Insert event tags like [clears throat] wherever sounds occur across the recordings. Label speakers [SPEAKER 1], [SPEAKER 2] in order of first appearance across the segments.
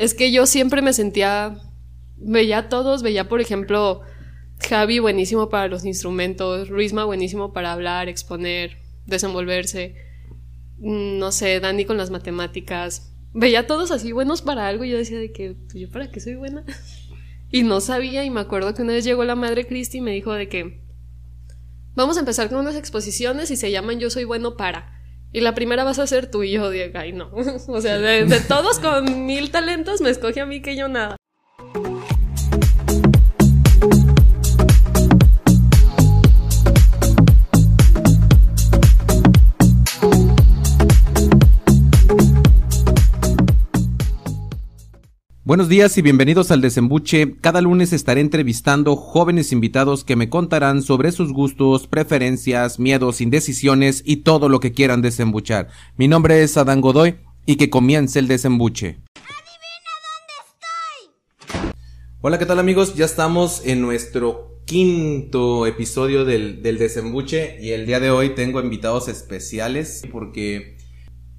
[SPEAKER 1] es que yo siempre me sentía, veía a todos, veía por ejemplo Javi buenísimo para los instrumentos, Ruizma buenísimo para hablar, exponer, desenvolverse, mm, no sé, Dani con las matemáticas, veía a todos así buenos para algo y yo decía de que, pues, yo para qué soy buena. [laughs] Y no sabía y me acuerdo que una vez llegó la madre Cristi y me dijo de que vamos a empezar con unas exposiciones y se llaman Yo soy bueno para. Y la primera vas a ser tú y yo, Diego. Ay, no. [laughs] o sea, de, de todos con mil talentos me escoge a mí que yo nada.
[SPEAKER 2] Buenos días y bienvenidos al Desembuche. Cada lunes estaré entrevistando jóvenes invitados que me contarán sobre sus gustos, preferencias, miedos, indecisiones y todo lo que quieran desembuchar. Mi nombre es Adán Godoy y que comience el desembuche. Hola, ¿qué tal amigos? Ya estamos en nuestro quinto episodio del, del desembuche y el día de hoy tengo invitados especiales porque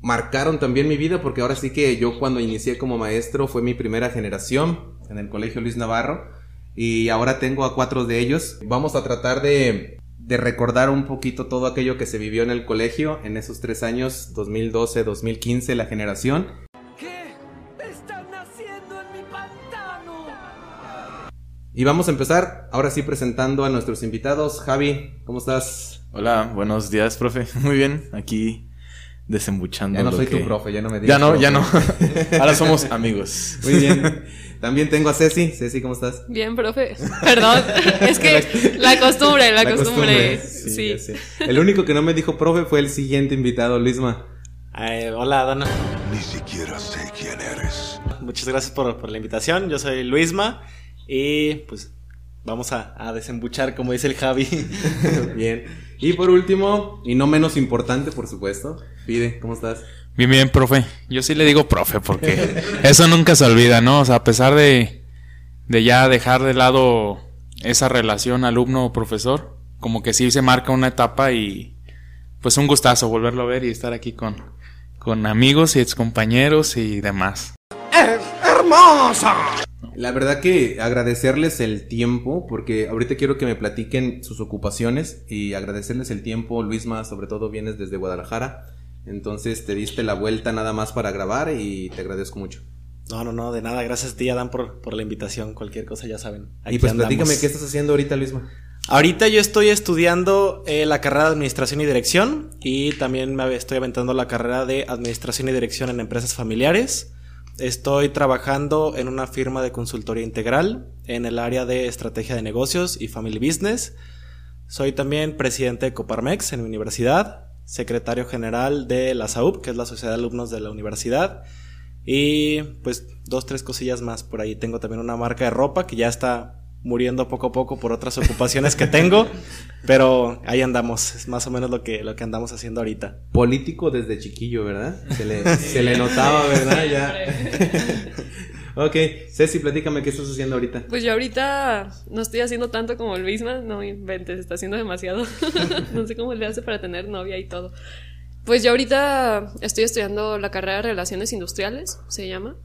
[SPEAKER 2] marcaron también mi vida porque ahora sí que yo cuando inicié como maestro fue mi primera generación en el Colegio Luis Navarro y ahora tengo a cuatro de ellos. Vamos a tratar de, de recordar un poquito todo aquello que se vivió en el colegio en esos tres años, 2012-2015, la generación.
[SPEAKER 3] ¿Qué están haciendo en mi pantano?
[SPEAKER 2] Y vamos a empezar ahora sí presentando a nuestros invitados. Javi, ¿cómo estás?
[SPEAKER 4] Hola, buenos días, profe. [laughs] Muy bien, aquí desembuchando.
[SPEAKER 2] Ya no
[SPEAKER 4] lo
[SPEAKER 2] soy
[SPEAKER 4] que-
[SPEAKER 2] tu profe, ya no me digas.
[SPEAKER 4] Ya no,
[SPEAKER 2] profe.
[SPEAKER 4] ya no. [laughs] Ahora somos amigos.
[SPEAKER 2] Muy bien. También tengo a Ceci. Ceci, ¿cómo estás?
[SPEAKER 1] Bien, profe. [laughs] Perdón. es que [laughs] la costumbre, la, costumbre. Sí.
[SPEAKER 2] ya sé. El único que no me dijo profe fue el siguiente invitado, Luisma.
[SPEAKER 5] Eh, hola, Dana.
[SPEAKER 6] Ni siquiera sé quién eres.
[SPEAKER 5] Muchas gracias por, por la invitación. Yo soy Luisma y pues vamos a, a desembuchar, como dice el Javi.
[SPEAKER 2] Bien. Y por último, y no menos importante, por supuesto, Pide, ¿cómo estás?
[SPEAKER 7] Bien, bien, profe. Yo sí le digo profe porque [laughs] eso nunca se olvida, ¿no? O sea, a pesar de, de ya dejar de lado esa relación alumno-profesor, como que sí se marca una etapa y pues un gustazo volverlo a ver y estar aquí con, con amigos y excompañeros y demás.
[SPEAKER 2] La verdad que agradecerles el tiempo, porque ahorita quiero que me platiquen sus ocupaciones y agradecerles el tiempo, Luisma, sobre todo vienes desde Guadalajara, entonces te diste la vuelta nada más para grabar y te agradezco mucho.
[SPEAKER 5] No, no, no, de nada. Gracias a ti, Adán, por, por la invitación. Cualquier cosa ya saben.
[SPEAKER 2] y pues
[SPEAKER 5] andamos.
[SPEAKER 2] platícame qué estás haciendo ahorita, Luisma.
[SPEAKER 5] Ahorita yo estoy estudiando eh, la carrera de Administración y Dirección y también me estoy aventando la carrera de Administración y Dirección en Empresas Familiares. Estoy trabajando en una firma de consultoría integral en el área de estrategia de negocios y family business. Soy también presidente de Coparmex en mi universidad, secretario general de la SAUP, que es la Sociedad de Alumnos de la Universidad. Y pues dos, tres cosillas más por ahí. Tengo también una marca de ropa que ya está muriendo poco a poco por otras ocupaciones que tengo. Pero ahí andamos. Es más o menos lo que, lo que andamos haciendo ahorita.
[SPEAKER 2] Político desde chiquillo, ¿verdad? Se le, se le notaba, ¿verdad? Ya. [laughs] ok, Ceci, platícame qué estás haciendo ahorita.
[SPEAKER 1] Pues yo ahorita no estoy haciendo tanto como Luisma, no inventes, está haciendo demasiado. [laughs] no sé cómo le hace para tener novia y todo. Pues yo ahorita estoy estudiando la carrera de Relaciones Industriales, se llama,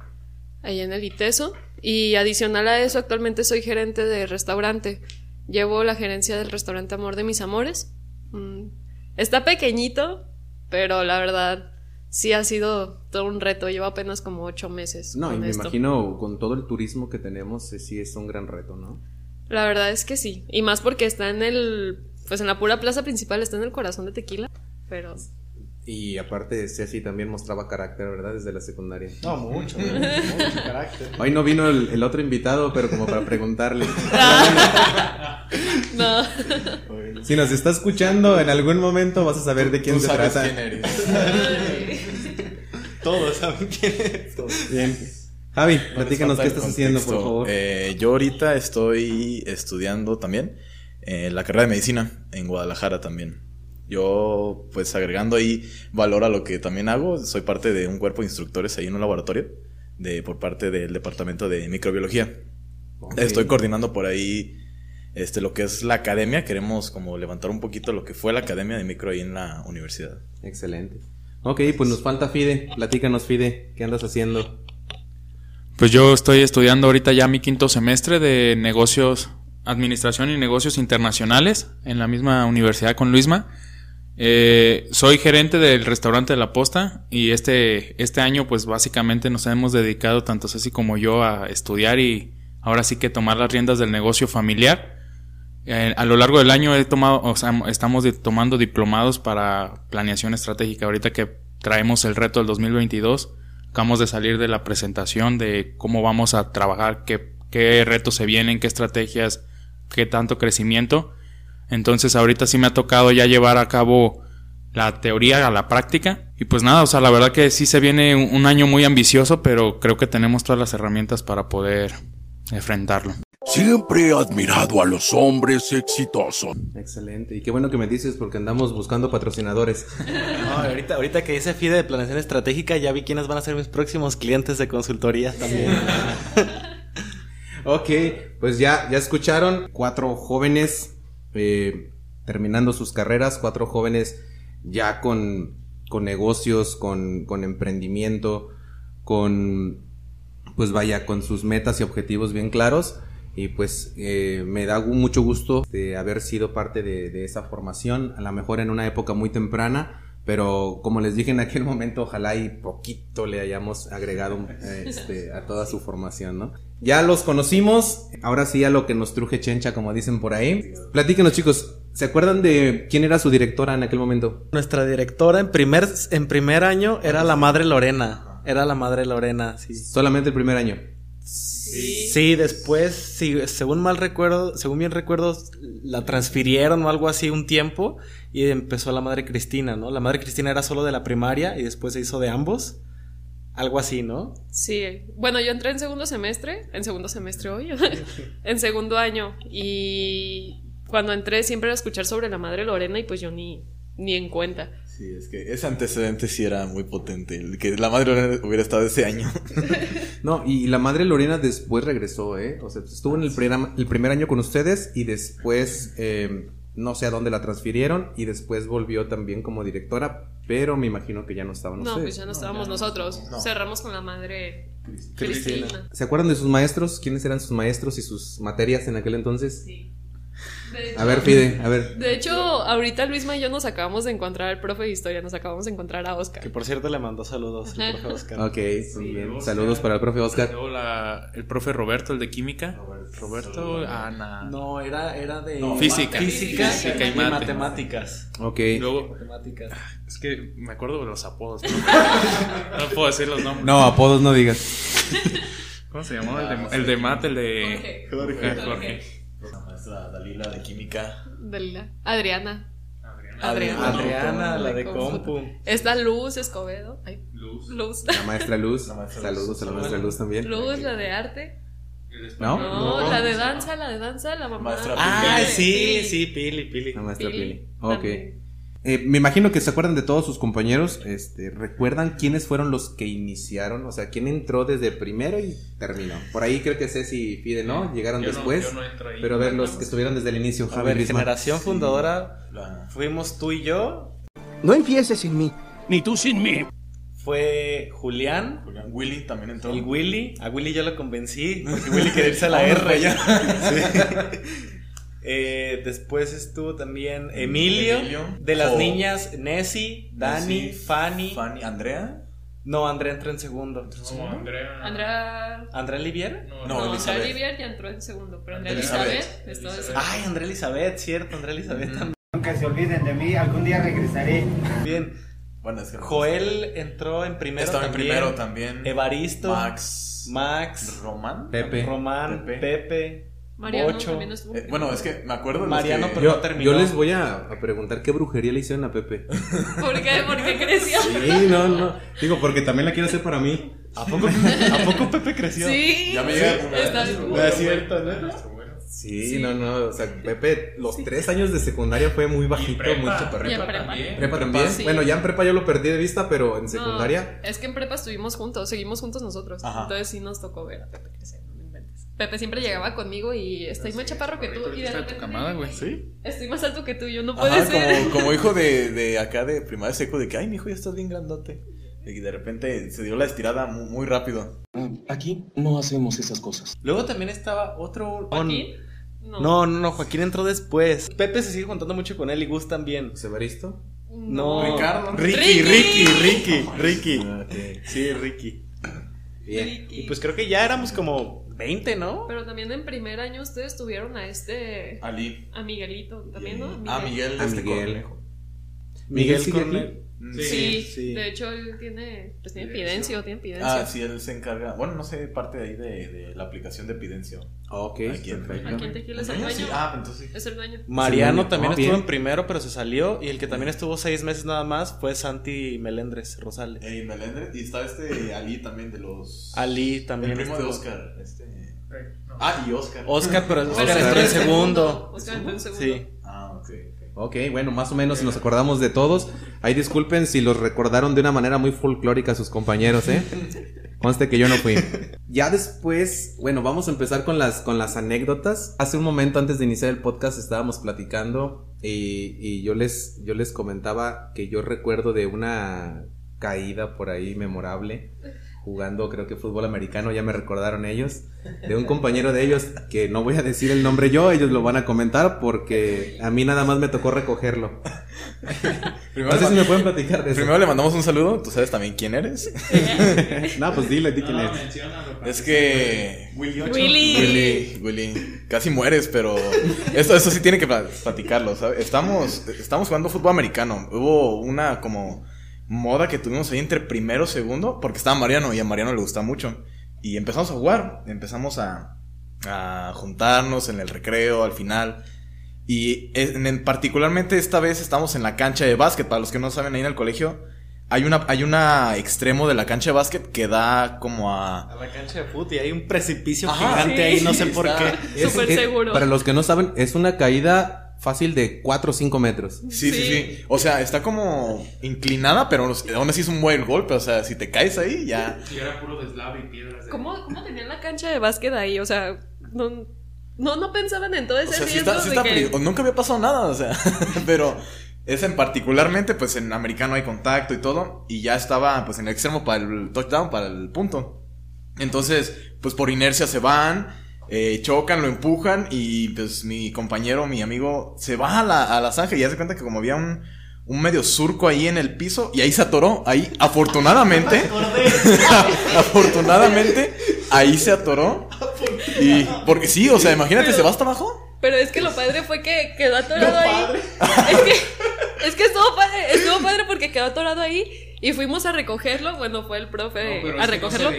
[SPEAKER 1] ahí en el ITESO. Y adicional a eso, actualmente soy gerente de restaurante. Llevo la gerencia del restaurante Amor de mis Amores. Mm, Está pequeñito, pero la verdad sí ha sido todo un reto. Llevo apenas como ocho meses.
[SPEAKER 2] No, y me
[SPEAKER 1] esto.
[SPEAKER 2] imagino con todo el turismo que tenemos, eh, sí es un gran reto, ¿no?
[SPEAKER 1] La verdad es que sí. Y más porque está en el. Pues en la pura plaza principal, está en el corazón de Tequila. Pero.
[SPEAKER 2] Y aparte, Ceci también mostraba carácter, ¿verdad? Desde la secundaria.
[SPEAKER 5] No, mucho, mucho carácter.
[SPEAKER 2] Hoy no vino el, el otro invitado, pero como para preguntarle. [laughs]
[SPEAKER 1] No.
[SPEAKER 2] Si nos está escuchando, en algún momento vas a saber de quién
[SPEAKER 4] Tú
[SPEAKER 2] se
[SPEAKER 4] sabes
[SPEAKER 2] trata.
[SPEAKER 4] quién eres.
[SPEAKER 5] Todos saben quién es.
[SPEAKER 2] Bien. Javi,
[SPEAKER 4] No
[SPEAKER 2] platícanos qué estás haciendo, por favor.
[SPEAKER 4] Eh, yo ahorita estoy estudiando también eh, la carrera de medicina en Guadalajara también. Yo, pues agregando ahí valor a lo que también hago, soy parte de un cuerpo de instructores ahí en un laboratorio de, por parte del departamento de microbiología. Estoy coordinando por ahí este, lo que es la academia. Queremos como levantar un poquito lo que fue la academia de micro ahí en la universidad.
[SPEAKER 2] Excelente. Ok, pues nos falta Fide. Platícanos, Fide, ¿qué andas haciendo?
[SPEAKER 7] Pues yo estoy estudiando ahorita ya mi quinto semestre de negocios, administración y negocios internacionales en la misma universidad con Luisma. Eh, soy gerente del restaurante de la Posta y este, este año pues básicamente nos hemos dedicado tanto Ceci como yo a estudiar y ahora sí que tomar las riendas del negocio familiar. Eh, a lo largo del año he tomado, o sea, estamos tomando diplomados para planeación estratégica. Ahorita que traemos el reto del 2022, acabamos de salir de la presentación de cómo vamos a trabajar, qué, qué retos se vienen, qué estrategias, qué tanto crecimiento. Entonces ahorita sí me ha tocado ya llevar a cabo la teoría a la práctica. Y pues nada, o sea, la verdad que sí se viene un, año muy ambicioso, pero creo que tenemos todas las herramientas para poder enfrentarlo.
[SPEAKER 6] Siempre he admirado a los hombres exitosos.
[SPEAKER 2] Excelente. Y qué bueno que me dices porque andamos buscando patrocinadores. [laughs]
[SPEAKER 5] No, ahorita, ahorita que dice FIDE de planeación estratégica, ya vi quiénes van a ser mis próximos clientes de consultoría también. [laughs]
[SPEAKER 2] Ok, pues ya, ya escucharon. Cuatro jóvenes eh, terminando sus carreras, cuatro jóvenes ya con, con negocios, con, con emprendimiento, con, pues vaya, con sus metas y objetivos bien claros. Y pues eh, me da mucho gusto de haber sido parte de, de esa formación, a lo mejor en una época muy temprana, pero como les dije en aquel momento, ojalá y poquito le hayamos agregado [laughs] este, a toda su formación, ¿no? Ya los conocimos, ahora sí a lo que nos truje chencha, como dicen por ahí. Platíquenos chicos, ¿se acuerdan de quién era su directora en aquel momento?
[SPEAKER 5] Nuestra directora en primer, en primer año era la madre Lorena. Era la madre Lorena, sí.
[SPEAKER 2] Solamente el primer año.
[SPEAKER 5] Sí, después, sí, según mal recuerdo, según bien recuerdo, la transfirieron o algo así un tiempo y empezó la madre Cristina, ¿no? La madre Cristina era solo de la primaria y después se hizo de ambos. Algo así, ¿no?
[SPEAKER 1] Sí, bueno, yo entré en segundo semestre, en segundo semestre hoy, [laughs] [laughs] en segundo año, y cuando entré siempre era escuchar sobre la madre Lorena y pues yo ni, ni en cuenta.
[SPEAKER 4] Sí, es que ese antecedente sí era muy potente. El que la madre hubiera estado ese año. [laughs]
[SPEAKER 2] No, y la madre Lorena después regresó, ¿eh? O sea, estuvo en el, primer- el primer año con ustedes y después eh, no sé a dónde la transfirieron y después volvió también como directora, pero me imagino que ya no estaban
[SPEAKER 1] No,
[SPEAKER 2] ustedes.
[SPEAKER 1] pues ya no estábamos nosotros. Cerramos con la madre
[SPEAKER 5] Cristina.
[SPEAKER 1] Cristina.
[SPEAKER 2] ¿Se acuerdan de sus maestros? ¿Quiénes eran sus maestros y sus materias en aquel entonces?
[SPEAKER 1] Sí. Hecho,
[SPEAKER 2] A ver, Fide, a ver.
[SPEAKER 1] De hecho, ahorita Luisma y yo nos acabamos de encontrar al profe de historia, nos acabamos de encontrar a
[SPEAKER 5] Que
[SPEAKER 1] Oscar.
[SPEAKER 5] por cierto le mandó saludos el profe Oscar.
[SPEAKER 2] Ok, bien. Saludos para el profe Oscar.
[SPEAKER 7] Luego la- el profe Roberto, el de química. Roberto, Ana.
[SPEAKER 5] No, era, era de
[SPEAKER 7] física.
[SPEAKER 5] física,
[SPEAKER 7] Física y
[SPEAKER 5] y,
[SPEAKER 7] mate.
[SPEAKER 5] matemáticas.
[SPEAKER 2] Ok.
[SPEAKER 7] Luego,
[SPEAKER 5] Matemáticas.
[SPEAKER 7] es que me acuerdo de los apodos. No, [laughs] No puedo decir los nombres.
[SPEAKER 2] No, apodos no digas.
[SPEAKER 7] ¿Cómo se llamaba? El de, el de mate, el de.
[SPEAKER 1] Jorge.
[SPEAKER 7] Jorge.
[SPEAKER 4] La maestra Dalila de química.
[SPEAKER 1] Dalila. Adriana.
[SPEAKER 4] Adriana.
[SPEAKER 5] Adriana, la de compu.
[SPEAKER 1] Está Luz Escobedo. Ay,
[SPEAKER 7] Luz.
[SPEAKER 1] Luz.
[SPEAKER 2] La maestra Luz.
[SPEAKER 4] La maestra
[SPEAKER 2] Saludos
[SPEAKER 4] Luz.
[SPEAKER 2] a la maestra Luz también.
[SPEAKER 1] Luz, la de arte.
[SPEAKER 2] ¿No?
[SPEAKER 1] No, la de danza, la de danza, la mamá.
[SPEAKER 4] Maestra
[SPEAKER 5] Ah,
[SPEAKER 1] Pili.
[SPEAKER 5] sí, sí, Pili, Pili.
[SPEAKER 2] La maestra
[SPEAKER 1] Pili.
[SPEAKER 2] Pili. Ok.
[SPEAKER 1] También.
[SPEAKER 2] Eh, me imagino que se acuerdan de todos sus compañeros. Este, ¿Recuerdan quiénes fueron los que iniciaron? O sea, quién entró desde primero y terminó. Por ahí creo que Ceci y Fide, ¿no? Llegaron
[SPEAKER 7] Yo no-
[SPEAKER 2] después.
[SPEAKER 7] yo no entro ahí.
[SPEAKER 2] pero a ver, los que estuvieron desde el inicio.
[SPEAKER 5] A ver, generación fundadora, fuimos tú y yo.
[SPEAKER 3] No empieces sin mí. Ni tú sin mí.
[SPEAKER 5] Fue Julián,
[SPEAKER 4] Julián Willy también entró.
[SPEAKER 5] el Willy. A Willy yo lo convencí, porque Willy [laughs] quería irse a la R.
[SPEAKER 4] allá. [laughs]
[SPEAKER 5] Sí. [laughs] Eh, después estuvo también Emilio,
[SPEAKER 4] Emilio.
[SPEAKER 5] de las niñas Nessie, Dani, Fanny.
[SPEAKER 4] Fanny, Andrea.
[SPEAKER 5] No, Andrea entró en segundo.
[SPEAKER 7] No, Andrea.
[SPEAKER 1] Andrea.
[SPEAKER 5] ¿Andrea Livier?
[SPEAKER 7] No,
[SPEAKER 4] No,
[SPEAKER 1] No, Andrea
[SPEAKER 4] Elizabeth.
[SPEAKER 1] Olivier ya entró en segundo, pero Andrea
[SPEAKER 4] Elizabeth.
[SPEAKER 1] Elizabeth, segundo.
[SPEAKER 5] Ay, Andrea Elizabeth, cierto, Andrea Elizabeth también.
[SPEAKER 8] Nunca se olviden de mí, algún día regresaré.
[SPEAKER 5] Bien.
[SPEAKER 4] Bueno, es que no-
[SPEAKER 5] Joel entró en primero
[SPEAKER 4] Estaba en
[SPEAKER 5] también.
[SPEAKER 4] primero también.
[SPEAKER 5] Evaristo.
[SPEAKER 4] Max.
[SPEAKER 5] Max.
[SPEAKER 4] Román.
[SPEAKER 2] Pepe.
[SPEAKER 5] Román.
[SPEAKER 4] Pepe.
[SPEAKER 5] Pepe.
[SPEAKER 1] Mariano
[SPEAKER 5] Ocho.
[SPEAKER 1] también estuvo.
[SPEAKER 4] Eh, bueno, es que me acuerdo
[SPEAKER 5] Mariano,
[SPEAKER 4] que-
[SPEAKER 5] pero-
[SPEAKER 2] Yo,
[SPEAKER 5] no terminó.
[SPEAKER 2] yo les voy a, a preguntar qué brujería le hicieron a Pepe. [laughs]
[SPEAKER 1] ¿Por qué? ¿Por qué creció?
[SPEAKER 2] Sí, no, no. Digo, porque también la quiero hacer para mí.
[SPEAKER 5] ¿A poco, ¿A poco Pepe creció?
[SPEAKER 1] Sí.
[SPEAKER 4] Ya me
[SPEAKER 1] sí,
[SPEAKER 4] llega una-
[SPEAKER 1] está
[SPEAKER 5] No es cierto, ¿no?
[SPEAKER 2] Sí, no, no. O sea, Pepe, los tres años de secundaria fue muy bajito,
[SPEAKER 7] prepa.
[SPEAKER 2] muy
[SPEAKER 1] Y en
[SPEAKER 2] chaparrito.
[SPEAKER 1] prepa.
[SPEAKER 2] Prepa también.
[SPEAKER 1] Sí.
[SPEAKER 2] Bueno, ya en prepa yo lo perdí de vista, pero en
[SPEAKER 1] No,
[SPEAKER 2] secundaria.
[SPEAKER 1] es que en prepa estuvimos juntos, seguimos juntos nosotros.
[SPEAKER 4] Ajá.
[SPEAKER 1] Entonces sí nos tocó ver a Pepe crecer. Pepe siempre llegaba conmigo y estoy más chaparro que tú. Y de repente,
[SPEAKER 7] tu camada, güey.
[SPEAKER 4] Sí.
[SPEAKER 1] Estoy más alto que tú, yo no puede
[SPEAKER 4] Ajá,
[SPEAKER 1] ser.
[SPEAKER 4] como, como hijo de, [laughs] de acá de primaria seco, de que, ay, mi hijo ya estás bien grandote. Y de repente se dio la estirada mu- muy, rápido.
[SPEAKER 6] Aquí no hacemos esas cosas.
[SPEAKER 5] Luego también estaba otro.
[SPEAKER 1] ¿Joaquín?
[SPEAKER 5] No, no, no, Joaquín entró después. Pepe se sigue juntando mucho con él y Gus también.
[SPEAKER 2] ¿Severisto?
[SPEAKER 5] No.
[SPEAKER 4] Ricardo.
[SPEAKER 5] Ricky, Ricky,
[SPEAKER 1] Ricky.
[SPEAKER 5] Ricky, Ricky.
[SPEAKER 2] Ah, ok.
[SPEAKER 5] Sí, Ricky.
[SPEAKER 2] Bien.
[SPEAKER 5] Y pues creo que ya éramos como 20, ¿no?
[SPEAKER 1] Pero también en primer año ustedes tuvieron a este.
[SPEAKER 4] Ali.
[SPEAKER 1] A Miguelito también, ¿no?
[SPEAKER 4] Ah, Miguel de
[SPEAKER 2] A
[SPEAKER 4] este
[SPEAKER 2] Miguel.
[SPEAKER 4] Cornejo.
[SPEAKER 2] Miguel
[SPEAKER 5] Miguel Cornel.
[SPEAKER 1] Sí,
[SPEAKER 5] sí.
[SPEAKER 1] de hecho él tiene, pues tiene pidencio, tiene pidencio.
[SPEAKER 4] Ah, sí, él se encarga. Bueno, no sé, parte de ahí de, de la aplicación de Pidencio.
[SPEAKER 2] Ok,
[SPEAKER 4] Aquí en-
[SPEAKER 1] Tequila es el
[SPEAKER 4] Sí,
[SPEAKER 1] dueño.
[SPEAKER 4] Ah, entonces sí.
[SPEAKER 1] Es el dueño.
[SPEAKER 5] Mariano
[SPEAKER 2] Sí,
[SPEAKER 5] también
[SPEAKER 2] oh,
[SPEAKER 5] estuvo
[SPEAKER 2] bien.
[SPEAKER 5] en primero, pero se salió. Y el que también estuvo seis meses nada más fue Santi Melendres Rosales.
[SPEAKER 4] Ey, Melendres. Y estaba este Ali también de los.
[SPEAKER 5] Ali
[SPEAKER 4] El
[SPEAKER 5] también.
[SPEAKER 4] primo de. Oscar. Este. Ah, y Oscar.
[SPEAKER 5] Oscar, pero
[SPEAKER 1] Pero
[SPEAKER 5] Oscar
[SPEAKER 1] entró
[SPEAKER 5] en segundo.
[SPEAKER 1] Oscar entró en segundo.
[SPEAKER 5] Sí.
[SPEAKER 4] Ah, ok. ok.
[SPEAKER 2] Ok, bueno, más o menos nos acordamos de todos. Ahí disculpen si los recordaron de una manera muy folclórica a sus compañeros, ¿eh? Conste que yo no fui. Ya después, bueno, vamos a empezar con las, con las anécdotas. Hace un momento antes de iniciar el podcast estábamos platicando y, y yo, les, yo les comentaba que yo recuerdo de una caída por ahí memorable jugando creo que fútbol americano, ya me recordaron ellos, de un compañero de ellos que no voy a decir el nombre yo, ellos lo van a comentar porque a mí nada más me tocó recogerlo.
[SPEAKER 4] Primero,
[SPEAKER 2] No sé si me pueden platicar de eso.
[SPEAKER 4] primero le mandamos un saludo. Tú sabes también quién eres. [laughs]
[SPEAKER 2] no, pues dile, di quién es.
[SPEAKER 4] Es que.
[SPEAKER 1] Willy.
[SPEAKER 4] Willy, Willy, casi mueres, pero esto, esto sí tiene que pla- platicarlo, ¿sabes? Estamos, estamos jugando fútbol americano. Hubo una como moda que tuvimos ahí entre primero y segundo, porque estaba Mariano y a Mariano le gusta mucho. Y empezamos a jugar, empezamos a, a juntarnos en el recreo al final. Y en, en- particularmente esta vez estamos en la cancha de básquet. Para los que no saben, ahí en el colegio hay una, hay una extremo de la cancha de básquet que da como a...
[SPEAKER 5] A la cancha de fútbol y hay un precipicio
[SPEAKER 4] Ajá,
[SPEAKER 5] gigante
[SPEAKER 1] sí.
[SPEAKER 5] ahí, no sé
[SPEAKER 4] Sí,
[SPEAKER 5] por
[SPEAKER 4] está.
[SPEAKER 5] qué.
[SPEAKER 2] Es-
[SPEAKER 1] Súper seguro.
[SPEAKER 2] Para los que no saben, es una caída fácil de 4 o 5 metros.
[SPEAKER 4] Sí, sí,
[SPEAKER 1] Sí.
[SPEAKER 4] sí. O sea, está como inclinada, pero aún así es un buen golpe. O sea, si te caes ahí, ya.
[SPEAKER 7] Y era puro deslave y piedras.
[SPEAKER 1] ¿Cómo, ¿Cómo tenían la cancha de básquet ahí? O sea, no, no, no pensaban en todo ese
[SPEAKER 4] O sea, sí
[SPEAKER 1] riesgo
[SPEAKER 4] está, sí está
[SPEAKER 1] que...
[SPEAKER 4] Nunca había pasado nada, o sea. [laughs] pero esa en particularmente, pues en americano hay contacto y todo. Y ya estaba, pues en el extremo para el touchdown, para el punto. Entonces, pues por inercia se van. Eh, chocan, lo empujan y pues mi compañero, mi amigo, se va a la, a la zanja y ya se cuenta que como había un, un medio surco ahí en el piso y ahí se atoró, ahí afortunadamente, [laughs] [laughs] afortunadamente, ahí se atoró. Y porque sí, o sea, imagínate, se va hasta abajo.
[SPEAKER 1] Pero es que lo padre fue que quedó atorado ahí. [laughs] Es que, es que estuvo padre, estuvo padre porque quedó atorado ahí y fuimos a recogerlo. Bueno, fue el profe a recogerlo.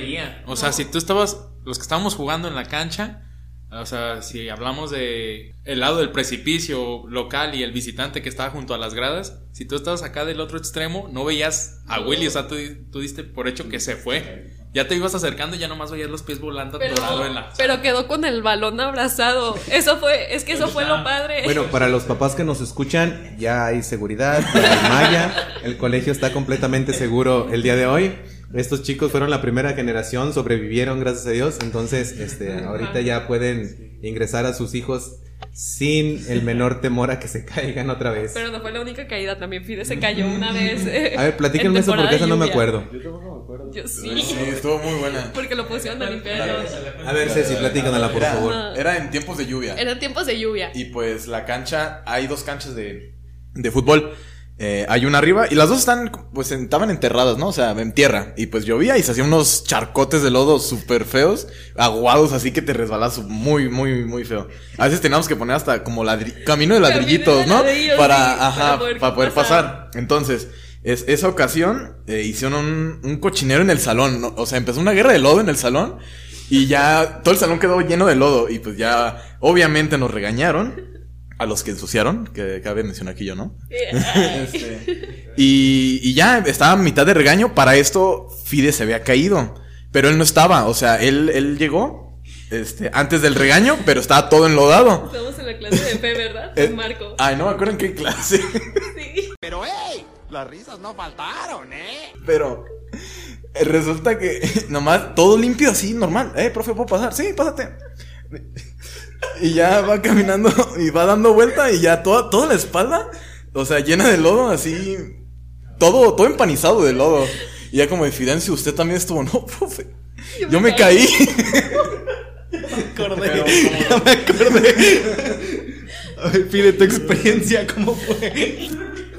[SPEAKER 7] O sea, si tú estabas, los que estábamos jugando en la cancha, o sea, si hablamos de el lado del precipicio local y el visitante que estaba junto a las gradas, si tú estabas acá del otro extremo, no veías a Willy, o sea, tú, tú diste por hecho que se fue. Ya te ibas acercando y ya nomás veías los pies volando
[SPEAKER 1] pero,
[SPEAKER 7] atorado en la...
[SPEAKER 1] pero quedó con el balón abrazado. Eso fue, es que eso fue lo padre.
[SPEAKER 2] Bueno, para los papás que nos escuchan, ya hay seguridad, ya hay malla, el colegio está completamente seguro el día de hoy. Estos chicos fueron la primera generación, sobrevivieron, gracias a Dios. Entonces, este, ahorita ya pueden ingresar a sus hijos sin el menor temor a que se caigan otra vez.
[SPEAKER 1] Pero no fue la única caída, también Fide se cayó una vez. eh,
[SPEAKER 2] A ver, platíquenme
[SPEAKER 1] en
[SPEAKER 2] eso porque eso no me
[SPEAKER 1] lluvia.
[SPEAKER 2] acuerdo.
[SPEAKER 1] Yo sí,
[SPEAKER 4] Sí, estuvo muy buena.
[SPEAKER 1] porque lo pusieron a limpiar.
[SPEAKER 2] A ver, Ceci, platícanla, por
[SPEAKER 4] Era,
[SPEAKER 2] favor.
[SPEAKER 4] era en tiempos de lluvia.
[SPEAKER 1] Eran tiempos de lluvia.
[SPEAKER 4] Y pues la cancha, hay dos canchas de, de fútbol. Eh, hay una arriba y las dos están, pues estaban enterradas, ¿no? O sea, en tierra. Y pues llovía y se hacían unos charcotes de lodo súper feos, aguados, así que te resbalas muy, muy, muy feo. A veces teníamos que poner hasta como camino de ladrillitos,
[SPEAKER 1] Camino
[SPEAKER 4] ¿no?
[SPEAKER 1] de ladrillos,
[SPEAKER 4] para,
[SPEAKER 1] sí,
[SPEAKER 4] ajá,
[SPEAKER 1] para poder
[SPEAKER 4] para poder
[SPEAKER 1] pasar.
[SPEAKER 4] pasar. Entonces, es, esa ocasión eh, hicieron un, un cochinero en el salón, ¿no? O sea, empezó una guerra de lodo en el salón. Y ya todo el salón quedó lleno de lodo. Y pues ya, obviamente nos regañaron. A los que ensuciaron, que cabe mencionar aquí yo, ¿no? [laughs] Este, y, y ya estaba a mitad de regaño. Para esto, Fide se había caído. Pero él no estaba. O sea, él, él llegó este, antes del regaño, pero estaba todo enlodado.
[SPEAKER 1] Estamos en la clase de fe, ¿verdad?
[SPEAKER 4] Eh,
[SPEAKER 1] Con Marco.
[SPEAKER 4] Ay, no me acuerdo en qué clase.
[SPEAKER 1] Sí.
[SPEAKER 3] Pero hey, las risas no faltaron, ¿eh?
[SPEAKER 4] Pero resulta que [laughs] nomás todo limpio así, normal. Eh, profe, ¿puedo pasar? Sí, pásate. Y ya va caminando y va dando vuelta y ya toda, toda la espalda, o sea, llena de lodo, así. Todo, todo empanizado de lodo. Y ya como de Fidencio, usted también estuvo, no, profe. Yo, me caí.
[SPEAKER 5] acordé. [laughs] Ya me acordé. A ver, pide tu experiencia, ¿cómo fue?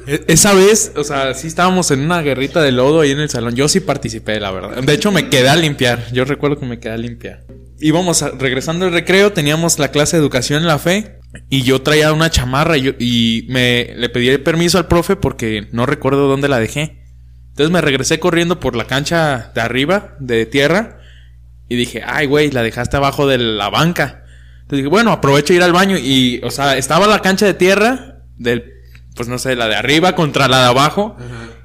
[SPEAKER 7] E- Esa vez, o sea, sí estábamos en una guerrita de lodo ahí en el salón. Yo sí participé, la verdad. De hecho, me quedé a limpiar. Yo recuerdo que me quedé a limpiar. Íbamos regresando al recreo, teníamos la clase de educación en la fe. Y yo traía una chamarra y, yo- y me le pedí el permiso al profe porque no recuerdo dónde la dejé. Entonces me regresé corriendo por la cancha de arriba, de tierra. Y dije, ay, güey, la dejaste abajo de la banca. Entonces dije, bueno, aprovecho ir al baño. Y, o sea, estaba la cancha de tierra del, pues no sé, la de arriba contra la de abajo.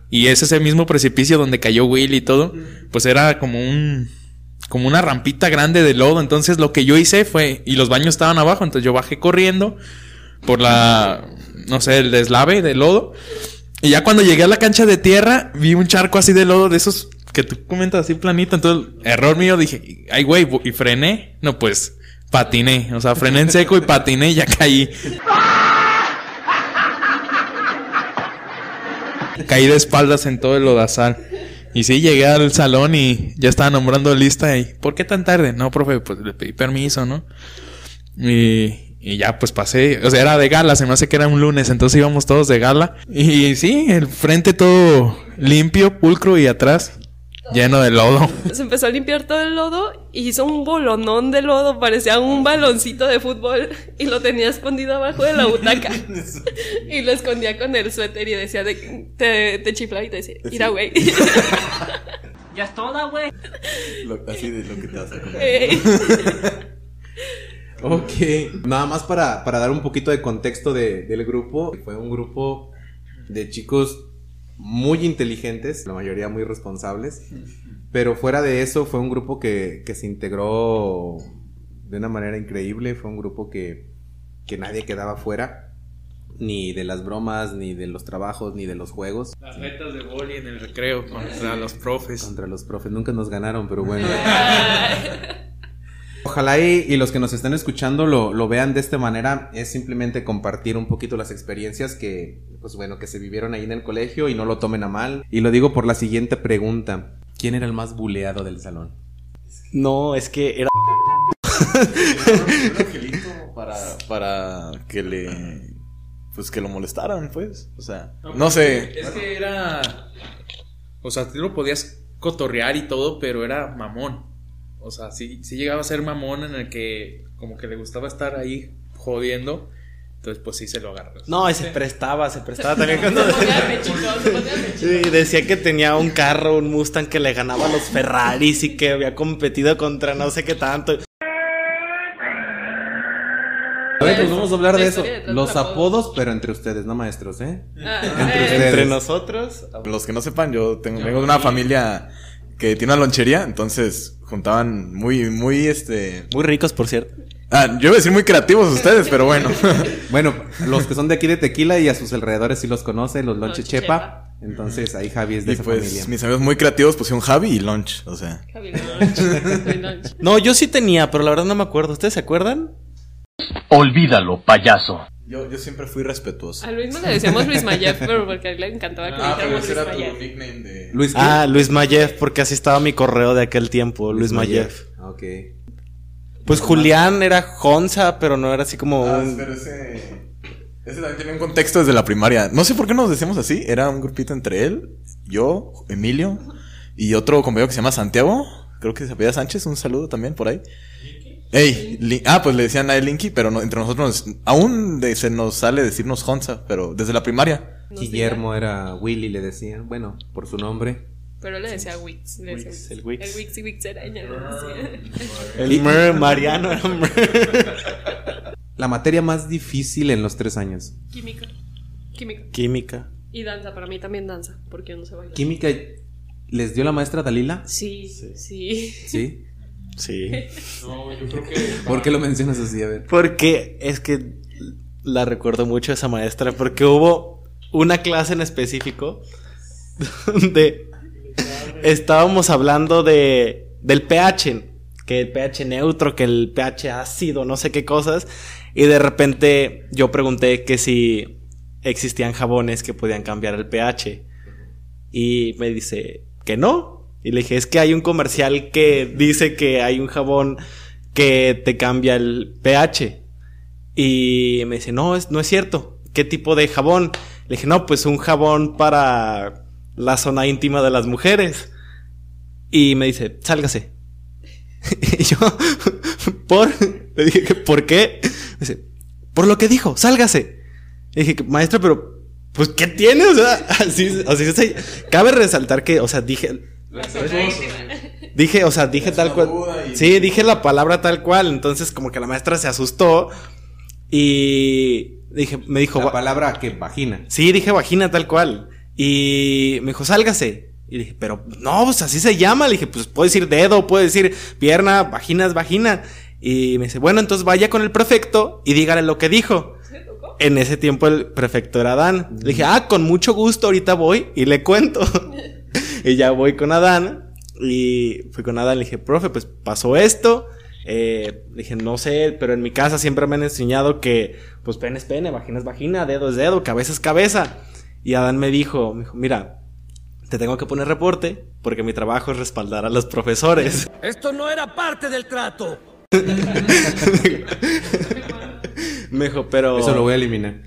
[SPEAKER 7] Y es ese mismo precipicio donde cayó Will y todo. Pues era como un, como una rampita grande de lodo. Entonces lo que yo hice fue, y los baños estaban abajo. Entonces yo bajé corriendo por la, no sé, el deslave de lodo. Y ya cuando llegué a la cancha de tierra, vi un charco así de lodo de esos que tú comentas así planito. Entonces, error mío, dije, ay, güey, y frené. No, pues, patiné. O sea, frené en seco y patiné y ya caí. [laughs] Caí de espaldas en todo el lodazal. Y sí, llegué al salón y ya estaba nombrando lista. Y, ¿por qué tan tarde? No, profe, pues le pedí permiso, ¿no? Y, y ya pues pasé, o sea, era de gala, se me hace que era un lunes, entonces íbamos todos de gala. Y sí, el frente todo limpio, pulcro y atrás lleno de lodo.
[SPEAKER 1] Se empezó a limpiar todo el lodo y hizo un bolonón de lodo, parecía un baloncito de fútbol y lo tenía escondido abajo de la butaca. [laughs] y lo escondía con el suéter y decía, de, te, te chiflaba y te decía, mira, güey. [laughs]
[SPEAKER 3] Ya es toda, güey.
[SPEAKER 4] Así de lo que te vas a comer.
[SPEAKER 1] Ey. [laughs]
[SPEAKER 2] Ok. Nada más para, para dar un poquito de contexto de- del grupo. Fue un grupo de chicos muy inteligentes, la mayoría muy responsables. Pero fuera de eso, fue un grupo que, que se integró de una manera increíble. Fue un grupo que, que nadie quedaba fuera. Ni de las bromas, ni de los trabajos, ni de los juegos.
[SPEAKER 7] Las retas de boli en el recreo contra los profes.
[SPEAKER 2] Contra los profes. Nunca nos ganaron, pero bueno. [laughs] [laughs] Ojalá y, y los que nos están escuchando lo, lo vean de esta manera. Es simplemente compartir un poquito las experiencias que, pues bueno, que se vivieron ahí en el colegio y no lo tomen a mal. Y lo digo por la siguiente pregunta. ¿Quién era el más buleado del salón?
[SPEAKER 5] No, es que era.
[SPEAKER 4] Un angelito para, para que le. Pues que lo molestaran, pues. O sea, no sé.
[SPEAKER 7] Es que era. O sea, tú lo podías cotorrear y todo, pero era mamón. O sea, sí, sí llegaba a ser mamón en el que como que le gustaba estar ahí jodiendo. Entonces, pues sí se lo agarras.
[SPEAKER 5] No, y se prestaba, se prestaba también cuando.
[SPEAKER 1] Se ponía pechito, se ponía pechito.
[SPEAKER 5] Sí, decía que tenía un carro, un Mustang que le ganaba a los Ferraris y que había competido contra no sé qué tanto.
[SPEAKER 2] A ver, pues vamos a hablar
[SPEAKER 1] La
[SPEAKER 2] de eso. Los
[SPEAKER 1] apodo.
[SPEAKER 2] apodos, pero entre ustedes, no maestros, ¿eh?
[SPEAKER 1] Ah,
[SPEAKER 2] Entre
[SPEAKER 1] eh,
[SPEAKER 2] ustedes.
[SPEAKER 5] Entre nosotros.
[SPEAKER 4] Los que no sepan, yo tengo, vengo de una familia que tiene una lonchería, entonces juntaban muy, muy este.
[SPEAKER 5] Muy ricos, por cierto.
[SPEAKER 4] Ah, yo iba a decir muy creativos ustedes, pero bueno. [laughs]
[SPEAKER 2] Bueno, los que son de aquí de Tequila y a sus alrededores sí los conoce, los Lonche Chepa.
[SPEAKER 1] Chepa.
[SPEAKER 2] Entonces ahí Javi es de
[SPEAKER 4] y
[SPEAKER 2] esa
[SPEAKER 4] pues
[SPEAKER 2] familia.
[SPEAKER 4] mis amigos muy creativos pusieron Javi y Lunch, o sea.
[SPEAKER 1] Javi Lunch, [laughs] Javi Lunch.
[SPEAKER 5] No, yo sí tenía, pero la verdad no me acuerdo. ¿Ustedes se acuerdan?
[SPEAKER 6] Olvídalo, payaso.
[SPEAKER 4] Yo, yo siempre fui respetuoso.
[SPEAKER 1] A Luis no le decíamos Luis Mayev, pero porque a él le encantaba que
[SPEAKER 4] Ah,
[SPEAKER 1] le
[SPEAKER 4] pero
[SPEAKER 1] Luis
[SPEAKER 4] era tu
[SPEAKER 1] Mayev.
[SPEAKER 4] nickname de.
[SPEAKER 2] Luis.
[SPEAKER 5] Ah, Luis Mayev, porque así estaba mi correo de aquel tiempo, Luis, Mayev.
[SPEAKER 2] Ok.
[SPEAKER 5] Pues Julián era Jonza, pero no era así como
[SPEAKER 4] Ah,
[SPEAKER 5] un...
[SPEAKER 4] pero ese. Ese también tenía un contexto desde la primaria. No sé por qué nos decíamos así. Era un grupito entre él, yo, Emilio y otro compañero que se llama Santiago. Creo que se apellida Sánchez. Un saludo también por ahí. Ey, ah, pues le decían a él Linky, pero no- entre nosotros nos- aún de- se nos sale decirnos Honza, pero desde la primaria.
[SPEAKER 1] No
[SPEAKER 2] Guillermo era Willy, le decían. Bueno, por su nombre.
[SPEAKER 1] Pero él le decía Wix. le decía
[SPEAKER 5] Wix, el Wix.
[SPEAKER 1] El Wix y Wix era ella, le decía.
[SPEAKER 5] El Mer, Mariano era Mer. [laughs]
[SPEAKER 2] La materia más difícil en los tres años.
[SPEAKER 1] Química. Química.
[SPEAKER 5] Química.
[SPEAKER 1] Y danza, para mí también danza, porque yo no sé bailar.
[SPEAKER 2] Química, ¿les dio la maestra Dalila?
[SPEAKER 1] Sí, sí.
[SPEAKER 2] Sí.
[SPEAKER 5] Sí. [laughs]
[SPEAKER 7] No, yo creo que.
[SPEAKER 2] ¿Por qué lo mencionas así? A ver.
[SPEAKER 5] Porque es que la recuerdo mucho esa maestra, porque hubo una clase en específico [laughs] donde estábamos hablando de del pH, que el pH neutro, que el pH ácido, no sé qué cosas, y de repente yo pregunté que si existían jabones que podían cambiar el pH. Y me dice, que no. Y le dije, es que hay un comercial que dice que hay un jabón que te cambia el pH. Y me dice, no, es, no es cierto. ¿Qué tipo de jabón? Le dije, no, pues un jabón para la zona íntima de las mujeres. Y me dice, sálgase. [laughs] y yo, [laughs] ¿por? Le dije, ¿por qué? Me dice, por lo que dijo, sálgase. Le dije, maestro, pero, pues, ¿qué tiene? O sea, [laughs] así, así, así. Cabe resaltar que, o sea, dije, dije, o sea, dije tal cual. Sí, dije la palabra tal cual. Entonces, como que la maestra se asustó. Y dije, me dijo.
[SPEAKER 2] La palabra que vagina.
[SPEAKER 5] Sí, dije vagina tal cual. Y me dijo, sálgase. Y dije, pero no, pues así se llama. Le dije, pues puede decir dedo, puede decir pierna, vagina es vagina. Y me dice, bueno, entonces vaya con el prefecto y dígale lo que dijo. En ese tiempo el prefecto era Adán. Le dije, ah, con mucho gusto, ahorita voy y le cuento. [laughs] [laughs] y ya voy con Adán. Y fui con Adán, le dije, profe, pues pasó esto. Eh, dije, no sé, pero en mi casa siempre me han enseñado que, pues pene es pene, vagina es vagina, dedo es dedo, cabeza es cabeza. Y Adán me dijo, me dijo, mira, te tengo que poner reporte porque mi trabajo es respaldar a los profesores. [laughs]
[SPEAKER 3] Esto no era parte del trato. [laughs]
[SPEAKER 5] Me dijo, pero...
[SPEAKER 2] Eso lo voy a eliminar.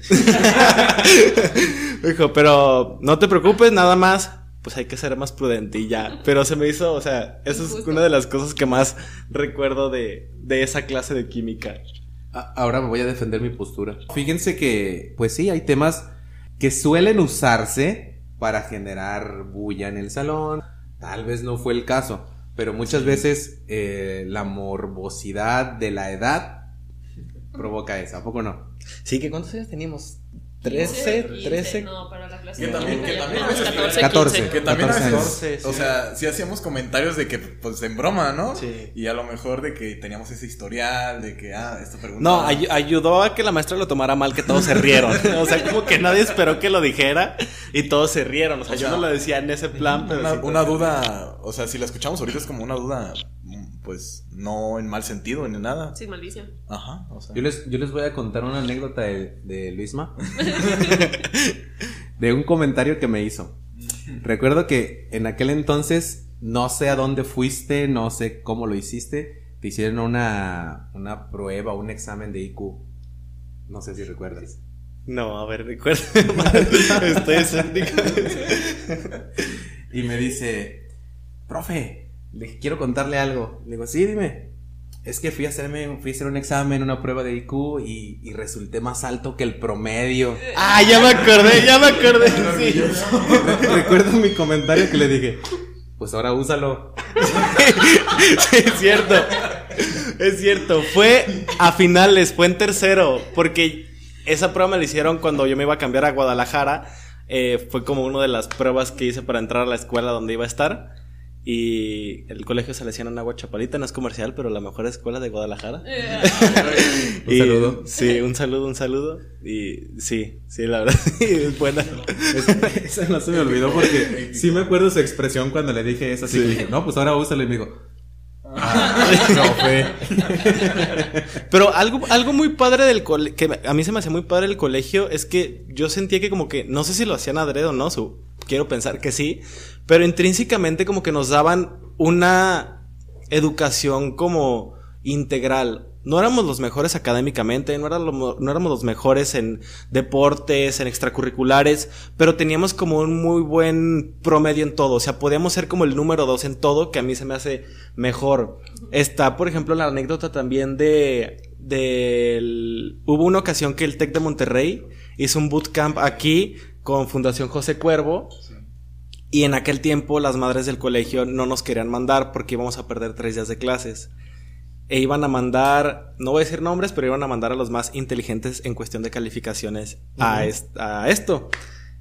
[SPEAKER 5] Me dijo, pero no te preocupes, nada más. Pues hay que ser más prudente y ya. [laughs] Pero se me hizo, o sea, eso es una de las cosas que más recuerdo de, de esa clase de química.
[SPEAKER 2] A- Ahora me voy a defender mi postura. Fíjense que, pues sí, hay temas que suelen usarse para generar bulla en el salón. Tal vez no fue el caso, pero muchas veces eh, la morbosidad de la edad provoca eso. ¿A poco no?
[SPEAKER 5] Sí, que ¿cuántos años teníamos? 13, 13.
[SPEAKER 1] No, para la clase.
[SPEAKER 4] Que también- que también-
[SPEAKER 1] 14,
[SPEAKER 2] 14.
[SPEAKER 1] 15.
[SPEAKER 4] Que también
[SPEAKER 2] 14
[SPEAKER 4] a veces,
[SPEAKER 5] años. 14,
[SPEAKER 4] o sea, sí hacíamos comentarios de que, pues, en broma, ¿no?
[SPEAKER 5] Sí.
[SPEAKER 4] Y a lo mejor de que teníamos ese historial, de que, ah, esta pregunta.
[SPEAKER 5] No, ay- ayudó a que la maestra lo tomara mal, que todos se rieron. [laughs] o sea, como que nadie esperó que lo dijera y todos se rieron. O sea,
[SPEAKER 4] O
[SPEAKER 5] yo
[SPEAKER 4] sea,
[SPEAKER 5] no lo decía en ese plan, pero
[SPEAKER 4] una,
[SPEAKER 5] sí,
[SPEAKER 4] una duda, o sea, si la escuchamos ahorita es como una duda, pues, no en mal sentido ni nada.
[SPEAKER 1] Sin malicia.
[SPEAKER 4] Ajá, o sea.
[SPEAKER 2] Yo les, yo les voy a contar una anécdota de, de Luisma. [laughs] de un comentario que me hizo. [laughs] Recuerdo que en aquel entonces, no sé a dónde fuiste, no sé cómo lo hiciste, te hicieron una, una prueba, un examen de IQ. No sé si recuerdas.
[SPEAKER 5] No, a ver, recuerda. [laughs] Estoy escéptico.
[SPEAKER 2] Y me dice, profe, le dije, quiero contarle algo. Le digo, sí, dime. Es que fui a hacerme, fui a hacer un examen, una prueba de IQ y, y resulté más alto que el promedio.
[SPEAKER 5] ah, ya me acordé, ya me acordé. [laughs] Sí.
[SPEAKER 2] Recuerdo mi comentario que le dije, pues ahora úsalo. [laughs]
[SPEAKER 5] Sí, es cierto. Es cierto. Fue a finales, fue en tercero. Porque esa prueba me la hicieron cuando yo me iba a cambiar a Guadalajara. Eh, fue como una de las pruebas que hice para entrar a la escuela donde iba a estar. Y el colegio se le hacían en Agua Chapalita, no es comercial, pero la mejor escuela de Guadalajara. [laughs]
[SPEAKER 2] Un
[SPEAKER 5] Y-
[SPEAKER 2] saludo.
[SPEAKER 5] Sí, un saludo, un saludo. Y sí, sí, la verdad, [laughs] sí, es buena.
[SPEAKER 2] Esa no se me olvidó porque sí me acuerdo su expresión cuando le dije eso. Así que dije, no, pues ahora úsalo. Y me dijo, [laughs] "Ah, profe".
[SPEAKER 5] Pero algo, algo muy padre del colegio, que a mí se me hacía muy padre el colegio, es que yo sentía que como que, no sé si lo hacían adrede o no, su- quiero pensar que sí, pero intrínsecamente como que nos daban una educación como integral. No éramos los mejores académicamente, no, éramos los mejores en deportes, en extracurriculares, pero teníamos como un muy buen promedio en todo. O sea, podíamos ser como el número dos en todo, que a mí se me hace mejor. Está, por ejemplo, la anécdota también de. Hubo una ocasión que el TEC de Monterrey hizo un bootcamp aquí con Fundación José Cuervo. Y en aquel tiempo las madres del colegio no nos querían mandar porque íbamos a perder tres días de clases. E iban a mandar, no voy a decir nombres, pero iban a mandar a los más inteligentes en cuestión de calificaciones a, est- a esto.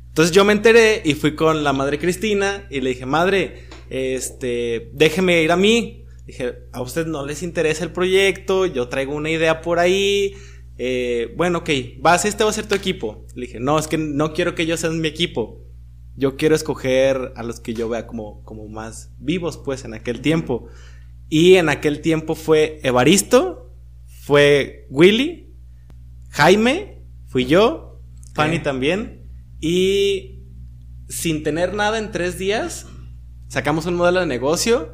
[SPEAKER 5] Entonces yo me enteré y fui con la madre Cristina y le dije, madre, este, déjeme ir a mí. Dije, a usted no les interesa el proyecto, yo traigo una idea por ahí. Eh, bueno, ok, vas, este va a ser tu equipo. Le dije, no, es que no quiero que ellos sean mi equipo. Yo quiero escoger a los que yo vea como, como más vivos, pues, en aquel tiempo. Y en aquel tiempo fue Evaristo, fue Willy, Jaime, fui yo, Fanny también. Y sin tener nada en tres días, Sacamos un modelo de negocio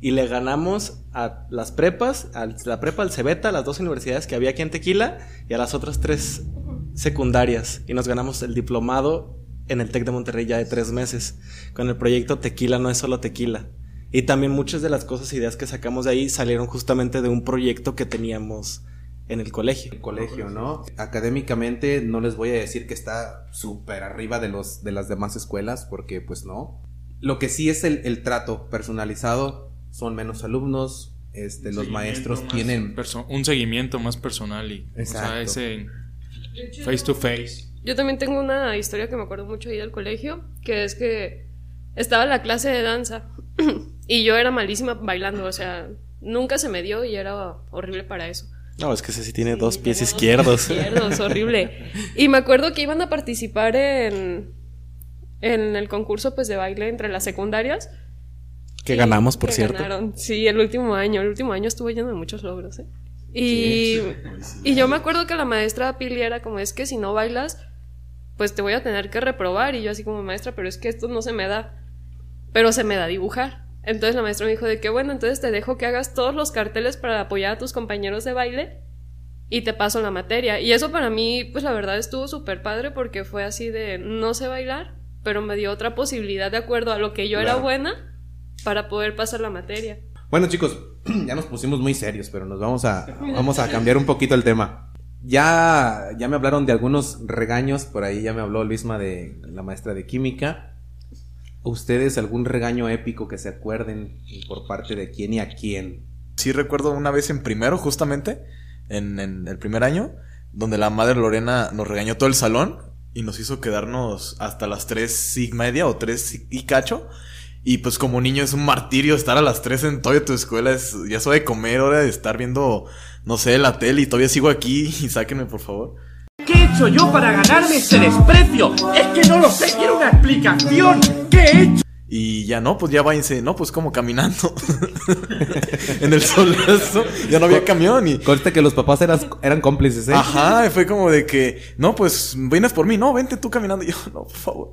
[SPEAKER 5] y le ganamos a las prepas, a la prepa, al Cebeta, a las dos universidades que había aquí en Tequila y a las otras tres secundarias. Y nos ganamos el diplomado en el TEC de Monterrey ya de tres meses con el proyecto Tequila no es solo tequila. Y también muchas de las cosas, ideas que sacamos de ahí salieron justamente de un proyecto que teníamos en el colegio.
[SPEAKER 2] El colegio, ¿no? Académicamente no les voy a decir que está súper arriba de, los, de las demás escuelas, porque pues no. Lo que sí es el, el trato personalizado, son menos alumnos, este, los maestros
[SPEAKER 7] Más
[SPEAKER 2] tienen...
[SPEAKER 7] un seguimiento más personal y o sea,
[SPEAKER 2] Exacto.
[SPEAKER 7] ese face to face.
[SPEAKER 1] Yo también tengo una historia que me acuerdo mucho ahí del colegio, que es que estaba en la clase de danza [clears throat] y yo era malísima bailando, o sea, nunca se me dio y era horrible para eso.
[SPEAKER 5] No, es que ese sí tiene dos
[SPEAKER 1] Sí,
[SPEAKER 5] pies
[SPEAKER 1] dos
[SPEAKER 5] izquierdos.
[SPEAKER 1] pies izquierdos, horrible. Y me acuerdo que iban a participar en, en el concurso pues de baile entre las secundarias.
[SPEAKER 5] Que ganamos, por
[SPEAKER 1] que
[SPEAKER 5] cierto.
[SPEAKER 1] ganaron. Sí, el último año. El último año estuvo lleno de muchos logros, ¿eh? Y, y yo me acuerdo que la maestra Pili era como, es que si no bailas, pues te voy a tener que reprobar. Y yo así como, maestra, pero es que esto no se me da. Pero se me da dibujar. Entonces la maestra me dijo de que, bueno, entonces te dejo que hagas todos los carteles para apoyar a tus compañeros de baile y te paso la materia. Y eso para mí, pues la verdad estuvo súper padre porque fue así de, no sé bailar, pero me dio otra posibilidad de acuerdo a lo que yo era buena para poder pasar la materia.
[SPEAKER 2] Bueno chicos, [clears throat] ya nos pusimos muy serios, pero nos vamos a, vamos a cambiar un poquito el tema. Ya, ya me hablaron de algunos regaños, por ahí ya me habló Luisma de la maestra de química. ¿Ustedes algún regaño épico que se acuerden por parte de quién y a quién?
[SPEAKER 4] Sí recuerdo una vez en primero, justamente, en, en el primer año, donde la madre Lorena nos regañó todo el salón y nos hizo quedarnos hasta las 3 y media o 3 y cacho. Y pues como niño es un martirio estar a las 3 en todavía tu escuela, es ya soy de comer, hora de estar viendo, no sé, la tele y todavía sigo aquí [laughs] y sáquenme por favor.
[SPEAKER 3] ¿Qué he hecho yo para ganarme ese desprecio? Es que no lo sé, quiero una explicación. ¿Qué he hecho?
[SPEAKER 4] Y ya no, pues ya váyanse, no, pues como caminando [laughs] en el solazo, ya no había camión y...
[SPEAKER 2] Conste que los papás eras- eran cómplices, ¿eh?
[SPEAKER 4] Ajá, y fue como de que, no, pues vienes por mí, no, vente tú caminando. Y yo, no, por favor.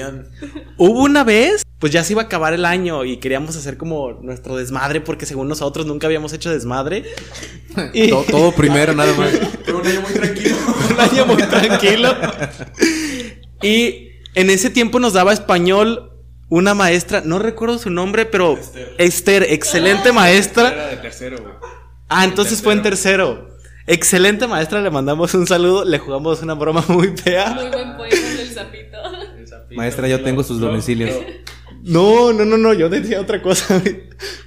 [SPEAKER 4] [laughs]
[SPEAKER 5] Hubo una vez, pues ya se iba a acabar el año y queríamos hacer como nuestro desmadre porque según nosotros nunca habíamos hecho desmadre. [laughs] Y
[SPEAKER 2] To- todo primero, nada más.
[SPEAKER 4] Fue un año muy tranquilo.
[SPEAKER 5] un año muy tranquilo. Y en ese tiempo nos daba español una maestra, no recuerdo su nombre, pero Esther, excelente maestra.
[SPEAKER 7] de tercero, güey.
[SPEAKER 5] Ah, entonces fue en tercero. Excelente maestra, le mandamos un saludo, le jugamos una broma muy fea.
[SPEAKER 1] Muy buen poema del sapito.
[SPEAKER 2] Maestra, yo tengo sus domicilios.
[SPEAKER 5] No, no, no, no, yo decía otra cosa.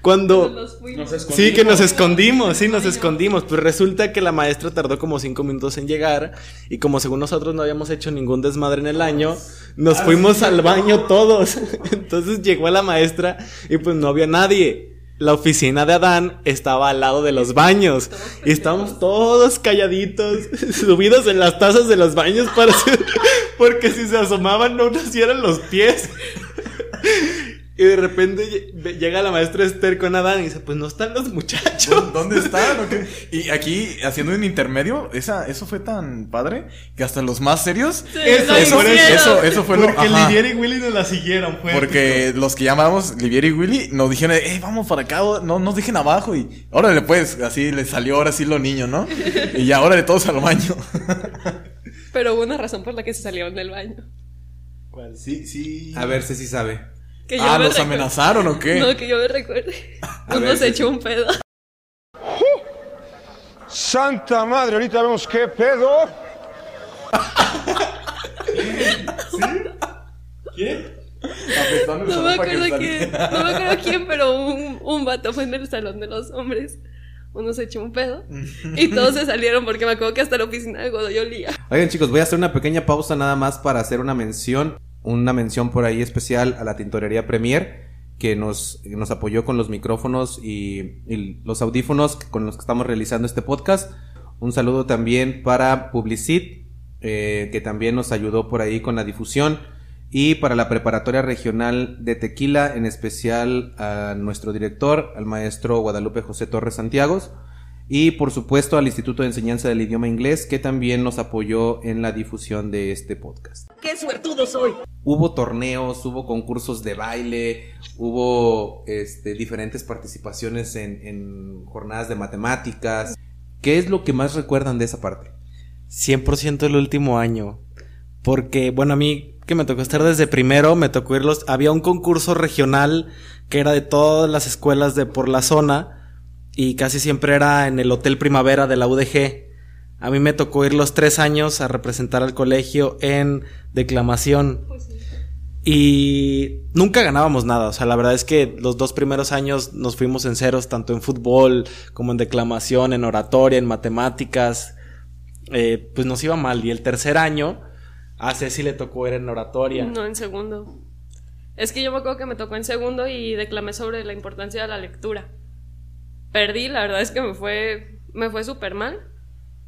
[SPEAKER 5] Cuando...
[SPEAKER 1] Nos fuimos.
[SPEAKER 5] Sí, que nos escondimos, sí, nos escondimos. Pues resulta que la maestra tardó como cinco minutos en llegar. Y como según nosotros no habíamos hecho ningún desmadre en el año, nos fuimos al baño todos. [laughs] Entonces llegó la maestra y pues no había nadie. La oficina de Adán estaba al lado de los baños. Y estábamos todos calladitos, [laughs] subidos en las tazas de los baños para hacer- [laughs] porque si se asomaban no nos hicieran los pies. Y de repente lle- llega la maestra Esther con Adán y dice, pues no están los muchachos.
[SPEAKER 4] ¿Dónde [laughs] están? o qué? Y aquí, haciendo un intermedio, esa, eso fue tan padre que hasta los más serios.
[SPEAKER 5] Eso,
[SPEAKER 4] eso, eso, eso fue lo
[SPEAKER 5] Porque. Lidier y Willy nos la siguieron, fue.
[SPEAKER 4] Porque los que llamábamos Livier y Willy nos dijeron, eh, vamos para acá, no nos dejen abajo. Y órale, pues, así les salió ahora sí lo niño, ¿no? [laughs] Y ya, órale, todos al baño.
[SPEAKER 1] Pero hubo una razón por la que se salieron del baño.
[SPEAKER 4] Sí, sí.
[SPEAKER 2] A ver si sí sabe.
[SPEAKER 1] Que yo
[SPEAKER 4] Ah, ¿los amenazaron o qué?
[SPEAKER 1] No, que yo me recuerde. [laughs] Se
[SPEAKER 4] sí,
[SPEAKER 1] echó un pedo.
[SPEAKER 9] Santa madre, ahorita vemos qué pedo.
[SPEAKER 1] No me acuerdo quién, no me acuerdo quién, pero [laughs] un, un vato fue en el salón de los hombres. Uno se echó un pedo y todos se salieron porque me acuerdo que hasta la oficina de Godoy olía.
[SPEAKER 2] Oigan chicos, voy a hacer una pequeña pausa nada más para hacer una mención, una mención por ahí especial a la tintorería Premier que nos, nos apoyó con los micrófonos y, los audífonos con los que estamos realizando este podcast. Un saludo también para Publicit, eh, que también nos ayudó por ahí con la difusión. Y para la preparatoria regional de Tequila, en especial a nuestro director, al maestro Guadalupe José Torres Santiagos. Y por supuesto al Instituto de Enseñanza del Idioma Inglés, que también nos apoyó en la difusión de este podcast.
[SPEAKER 3] ¡Qué suertudo soy!
[SPEAKER 2] Hubo torneos, hubo concursos de baile, hubo este, diferentes participaciones en, en jornadas de matemáticas. ¿Qué es lo que más recuerdan de esa parte?
[SPEAKER 5] 100% el último año. Porque, bueno, a mí que me tocó estar desde primero, me tocó irlos. Había un concurso regional que era de todas las escuelas de por la zona y casi siempre era en el Hotel Primavera de la UDG. A mí me tocó ir los tres años a representar al colegio en declamación. Y nunca ganábamos nada. O sea, la verdad es que los dos primeros años nos fuimos en ceros, tanto en fútbol como en declamación, en oratoria, en matemáticas. Eh, pues nos iba mal. Y el tercer año, a Ceci le tocó ir en oratoria.
[SPEAKER 1] No, en segundo. Es que yo me acuerdo que me tocó en segundo y declamé sobre la importancia de la lectura. Perdí, la verdad es que me fue, me fue súper mal.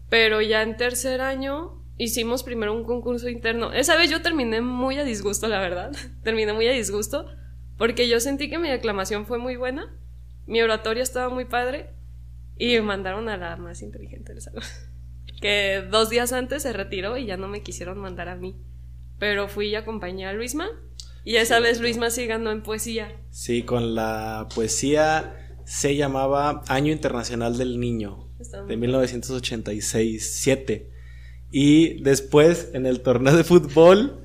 [SPEAKER 1] Pero ya en tercer año hicimos primero un concurso interno. Esa vez yo terminé muy a disgusto, la verdad. [laughs] terminé muy a disgusto porque yo sentí que mi declamación fue muy buena, mi oratoria estaba muy padre y me mandaron a la más inteligente del salón. [laughs] que dos días antes se retiró y ya no me quisieron mandar a mí. Pero fui y acompañé a Luisma y esa vez Luisma sí ganó en poesía.
[SPEAKER 5] Sí, con la poesía se llamaba Año Internacional del Niño de
[SPEAKER 1] muy
[SPEAKER 5] 1986-7. Y después en el torneo de fútbol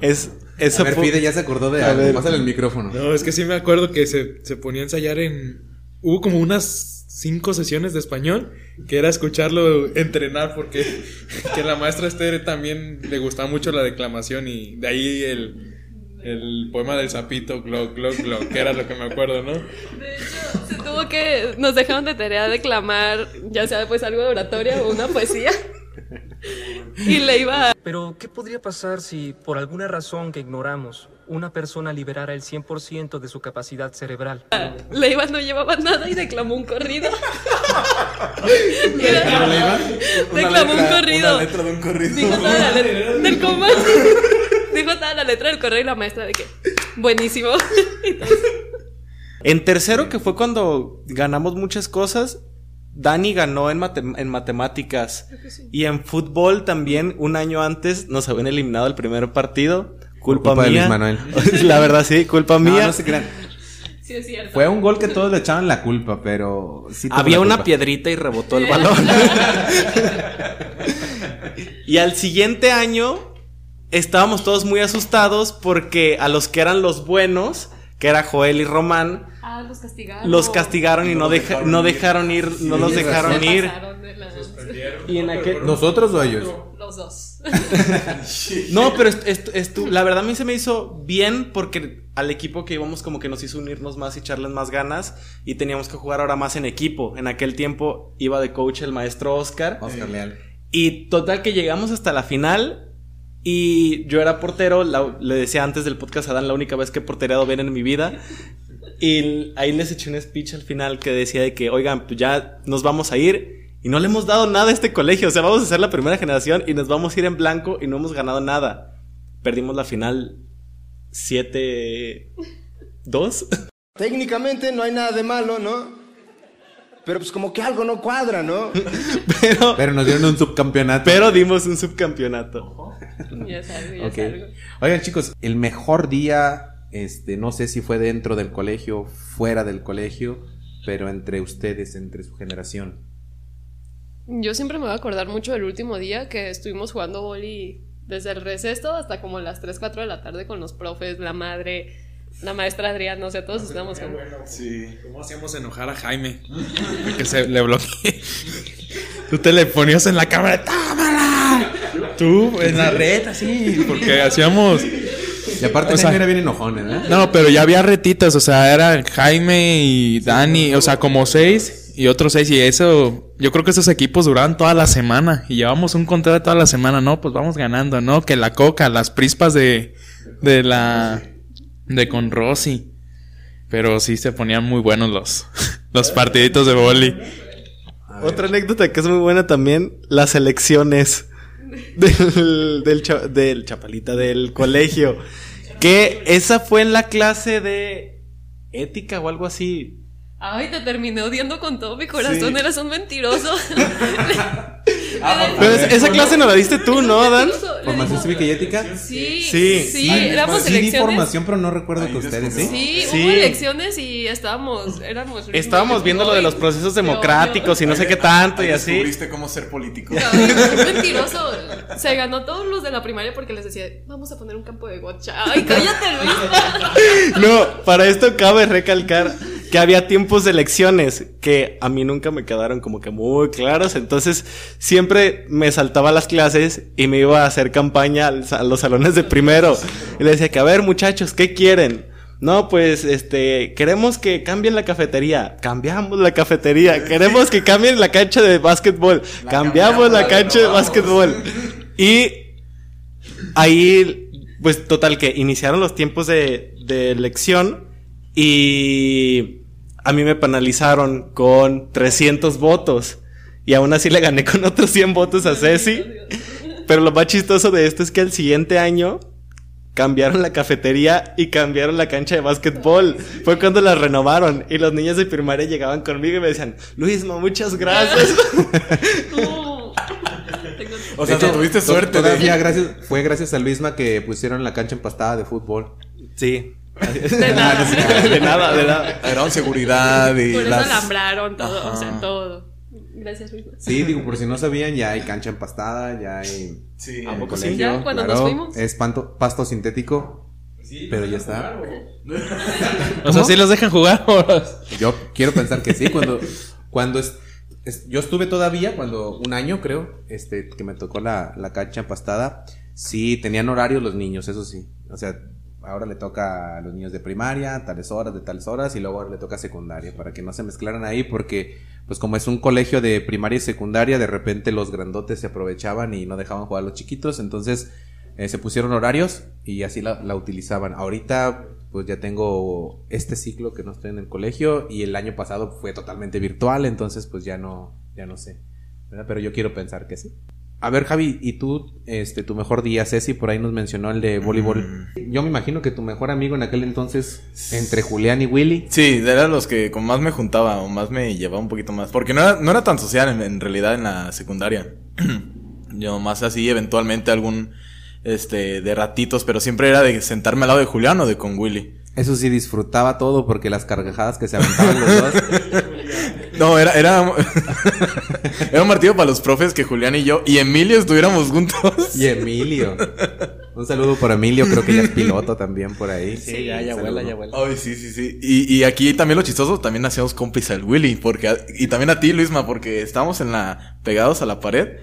[SPEAKER 5] es eso
[SPEAKER 2] a ver,
[SPEAKER 5] fue-
[SPEAKER 2] Fide ya se acordó de
[SPEAKER 5] A
[SPEAKER 2] algo.
[SPEAKER 5] ver.
[SPEAKER 2] Pásale el micrófono.
[SPEAKER 10] No, es que sí me acuerdo que se, se ponía a ensayar en... Hubo como unas cinco sesiones de español que era escucharlo entrenar porque que la maestra Esther también le gustaba mucho la declamación y de ahí el, el poema del sapito, glock, glock, glock, que era lo que me acuerdo, ¿no?
[SPEAKER 1] De hecho, que. Nos dejaron de tarea declamar, ya sea pues algo de oratoria o una poesía. [laughs] Y le iba a.
[SPEAKER 11] Pero, ¿qué podría pasar si, por alguna razón que ignoramos, una persona liberara el 100% de su capacidad cerebral?
[SPEAKER 1] Leiva no llevaba nada y declamó un corrido. [laughs] Era- [laughs] Declamó un corrido.
[SPEAKER 4] Una letra de un corrido.
[SPEAKER 1] Dijo toda la letra del coma. Dijo toda la letra del corrido y la maestra de que. Buenísimo. Y todos,
[SPEAKER 5] En tercero, que fue cuando ganamos muchas cosas, Dani ganó en, mate- en matemáticas. Y en fútbol también, un año antes, nos habían eliminado el primer partido. Culpa,
[SPEAKER 2] culpa de
[SPEAKER 5] mía.
[SPEAKER 2] Luis Manuel. [laughs]
[SPEAKER 5] la verdad, sí, culpa mía.
[SPEAKER 2] no se crean.
[SPEAKER 1] Sí, es cierto.
[SPEAKER 2] Fue un gol que todos le echaban la culpa, pero sí
[SPEAKER 5] Había una
[SPEAKER 2] culpa.
[SPEAKER 5] piedrita y rebotó el balón. [laughs] y al siguiente año estábamos todos muy asustados porque a los que eran los buenos, que era Joel y Román,
[SPEAKER 1] Ah, los castigaron.
[SPEAKER 5] los castigaron y no, deja- no dejaron ir, no los dejaron
[SPEAKER 2] razón.
[SPEAKER 5] ir.
[SPEAKER 1] De la-
[SPEAKER 5] Y en aquel-
[SPEAKER 2] ¿Nosotros o ellos?
[SPEAKER 1] Los dos.
[SPEAKER 5] No, pero est- est- estu- la verdad a mí se me hizo bien porque al equipo que íbamos como que nos hizo unirnos más y echarles más ganas y teníamos que jugar ahora más en equipo. En aquel tiempo iba de coach el maestro Oscar.
[SPEAKER 2] Oscar Leal.
[SPEAKER 5] Y total que llegamos hasta la final y yo era portero, la- le decía antes del podcast a Dan, la única vez que he portereado bien en mi vida. Y ahí les eché un speech al final que decía de que, oigan, pues ya nos vamos a ir y no le hemos dado nada a este colegio. O sea, vamos a ser la primera generación y nos vamos a ir en blanco y no hemos ganado nada. Perdimos la final 7-2. [laughs]
[SPEAKER 12] Técnicamente no hay nada de malo, ¿no? Pero pues como que algo no cuadra, ¿no? [laughs]
[SPEAKER 5] Pero,
[SPEAKER 2] Pero nos dieron un subcampeonato.
[SPEAKER 5] pero dimos un subcampeonato.
[SPEAKER 1] Ya es algo, ya
[SPEAKER 2] Ok.
[SPEAKER 1] es algo.
[SPEAKER 2] Oigan, chicos, el mejor día, este, no sé si fue dentro del colegio, fuera del colegio, pero entre ustedes, entre su generación.
[SPEAKER 1] Yo siempre me voy a acordar mucho del último día que estuvimos jugando boli desde el receso hasta como las 3, 4 de la tarde con los profes, la madre, la maestra Adriana, o sea, todos estábamos con...
[SPEAKER 10] Sí. ¿Cómo hacíamos enojar a Jaime? [laughs] Que se le bloqueé. Tú te le ponías en la cámara, ¡támala! Tú en la red, así. Porque hacíamos.
[SPEAKER 2] Y aparte
[SPEAKER 7] O sea-
[SPEAKER 2] era bien enojón, ¿eh?
[SPEAKER 7] No, pero ya había retitas, o sea, era Jaime y Dani, o sea, como seis y otros seis. Y eso, yo creo que esos equipos duraban toda la semana. Y llevamos un contrato toda la semana, ¿no? Pues vamos ganando, ¿no? Que la coca, las prispas de, de la, de con Rosy. Pero sí se ponían muy buenos los, [laughs] los partiditos de boli.
[SPEAKER 5] Otra anécdota que es muy buena también, las elecciones del, del, cha- del chapalita del colegio. Que esa fue en la clase de ética o algo así.
[SPEAKER 1] Ay, te terminé odiando con todo mi corazón,
[SPEAKER 5] Sí.
[SPEAKER 1] eres un mentiroso. [laughs]
[SPEAKER 5] Pero es- esa clase no la diste tú, ¿no, Adán?
[SPEAKER 2] ¿Formación cívica y ética?
[SPEAKER 1] Sí,
[SPEAKER 5] Sí.
[SPEAKER 1] sí,
[SPEAKER 2] Ah,
[SPEAKER 1] éramos
[SPEAKER 2] sí di
[SPEAKER 1] elecciones.
[SPEAKER 2] formación, pero no recuerdo que ustedes, ¿sí?
[SPEAKER 1] Sí,
[SPEAKER 5] Sí.
[SPEAKER 1] hubo elecciones y estábamos, éramos...
[SPEAKER 5] Estábamos viendo lo de los procesos democráticos y no sé qué tanto y así.
[SPEAKER 4] Descubriste cómo ser político.
[SPEAKER 1] Un mentiroso. [laughs] Se ganó todos los de la primaria porque les decía, vamos a poner un campo de gocha. Ay, [laughs] cállate, Luis.
[SPEAKER 5] No, para esto cabe recalcar que había tiempos de elecciones que a mí nunca me quedaron como que muy claros. Entonces siempre me saltaba las clases y me iba a hacer campaña a los salones de primero. Y le decía que, a ver muchachos, ¿qué quieren? No, pues, este, queremos que cambien la cafetería. Cambiamos la cafetería. Queremos que cambien la cancha de básquetbol. Cambiamos la cancha de básquetbol. [laughs] Y ahí, pues total que iniciaron los tiempos de, de elección y a mí me penalizaron con 300 votos y aún así le gané con otros 100 votos a Ceci. Pero lo más chistoso de esto es que el siguiente año cambiaron la cafetería y cambiaron la cancha de básquetbol. Fue cuando la renovaron y los niños de primaria llegaban conmigo y me decían, Luisma, muchas gracias. [laughs]
[SPEAKER 4] O sea,
[SPEAKER 2] De hecho,
[SPEAKER 4] tuviste suerte de-
[SPEAKER 2] Todavía gracias, fue gracias a Luisma que pusieron la cancha empastada de fútbol.
[SPEAKER 5] Sí. [laughs]
[SPEAKER 1] De nada. [laughs]
[SPEAKER 5] de nada, de nada.
[SPEAKER 4] Era seguridad y
[SPEAKER 1] Por eso
[SPEAKER 4] las...
[SPEAKER 1] alambraron todo, o
[SPEAKER 2] Ajá.
[SPEAKER 1] sea, todo. Gracias, Luis.
[SPEAKER 2] Sí, digo, por si no sabían, ya hay cancha empastada, ya hay.
[SPEAKER 4] Sí,
[SPEAKER 5] ¿a poco sí?
[SPEAKER 1] Ya, cuando
[SPEAKER 2] claro,
[SPEAKER 1] nos fuimos.
[SPEAKER 2] Es panto- pasto sintético. pero ya está.
[SPEAKER 7] O sea, ¿sí los dejan jugar? [laughs]
[SPEAKER 2] Yo quiero pensar que sí. Cuando, cuando es, es- yo estuve todavía, cuando un año creo, este, que me tocó la, la cancha empastada, sí tenían horarios los niños, eso sí. O sea, ahora le toca a los niños de primaria, tales horas, de tales horas, y luego ahora le toca secundaria, para que no se mezclaran ahí, porque, pues como es un colegio de primaria y secundaria, de repente los grandotes se aprovechaban y no dejaban jugar a los chiquitos, entonces eh, se pusieron horarios y así la, utilizaban. Ahorita, pues ya tengo este ciclo que no estoy en el colegio y el año pasado fue totalmente virtual, entonces pues ya no, ya no sé. Pero yo quiero pensar que sí. A ver, Javi, ¿y tú, este, tu mejor día? Ceci por ahí nos mencionó el de voleibol. Yo me imagino que tu mejor amigo en aquel entonces, entre Julián y Willy.
[SPEAKER 4] Sí, eran los que con más me juntaba o más me llevaba un poquito más. Porque no era, no era tan social en, en realidad en la secundaria. [clears throat] Yo más así eventualmente algún este de ratitos, pero siempre era de sentarme al lado de Julián o de con Willy.
[SPEAKER 2] Eso sí, disfrutaba todo porque las carcajadas que se aventaban los dos. [laughs]
[SPEAKER 4] No, era, era, [laughs] era un martillo para los profes que Julián y yo y Emilio estuviéramos juntos.
[SPEAKER 2] Y Emilio. Un saludo por Emilio, creo que ya es [laughs] piloto también por ahí.
[SPEAKER 5] Sí, ya, ya vuela, ya vuela.
[SPEAKER 4] Ay, sí, sí, sí. Y, y aquí también lo chistoso, también hacíamos cómplice al Willy, porque, y también a ti, Luisma, porque estábamos en la, pegados a la pared,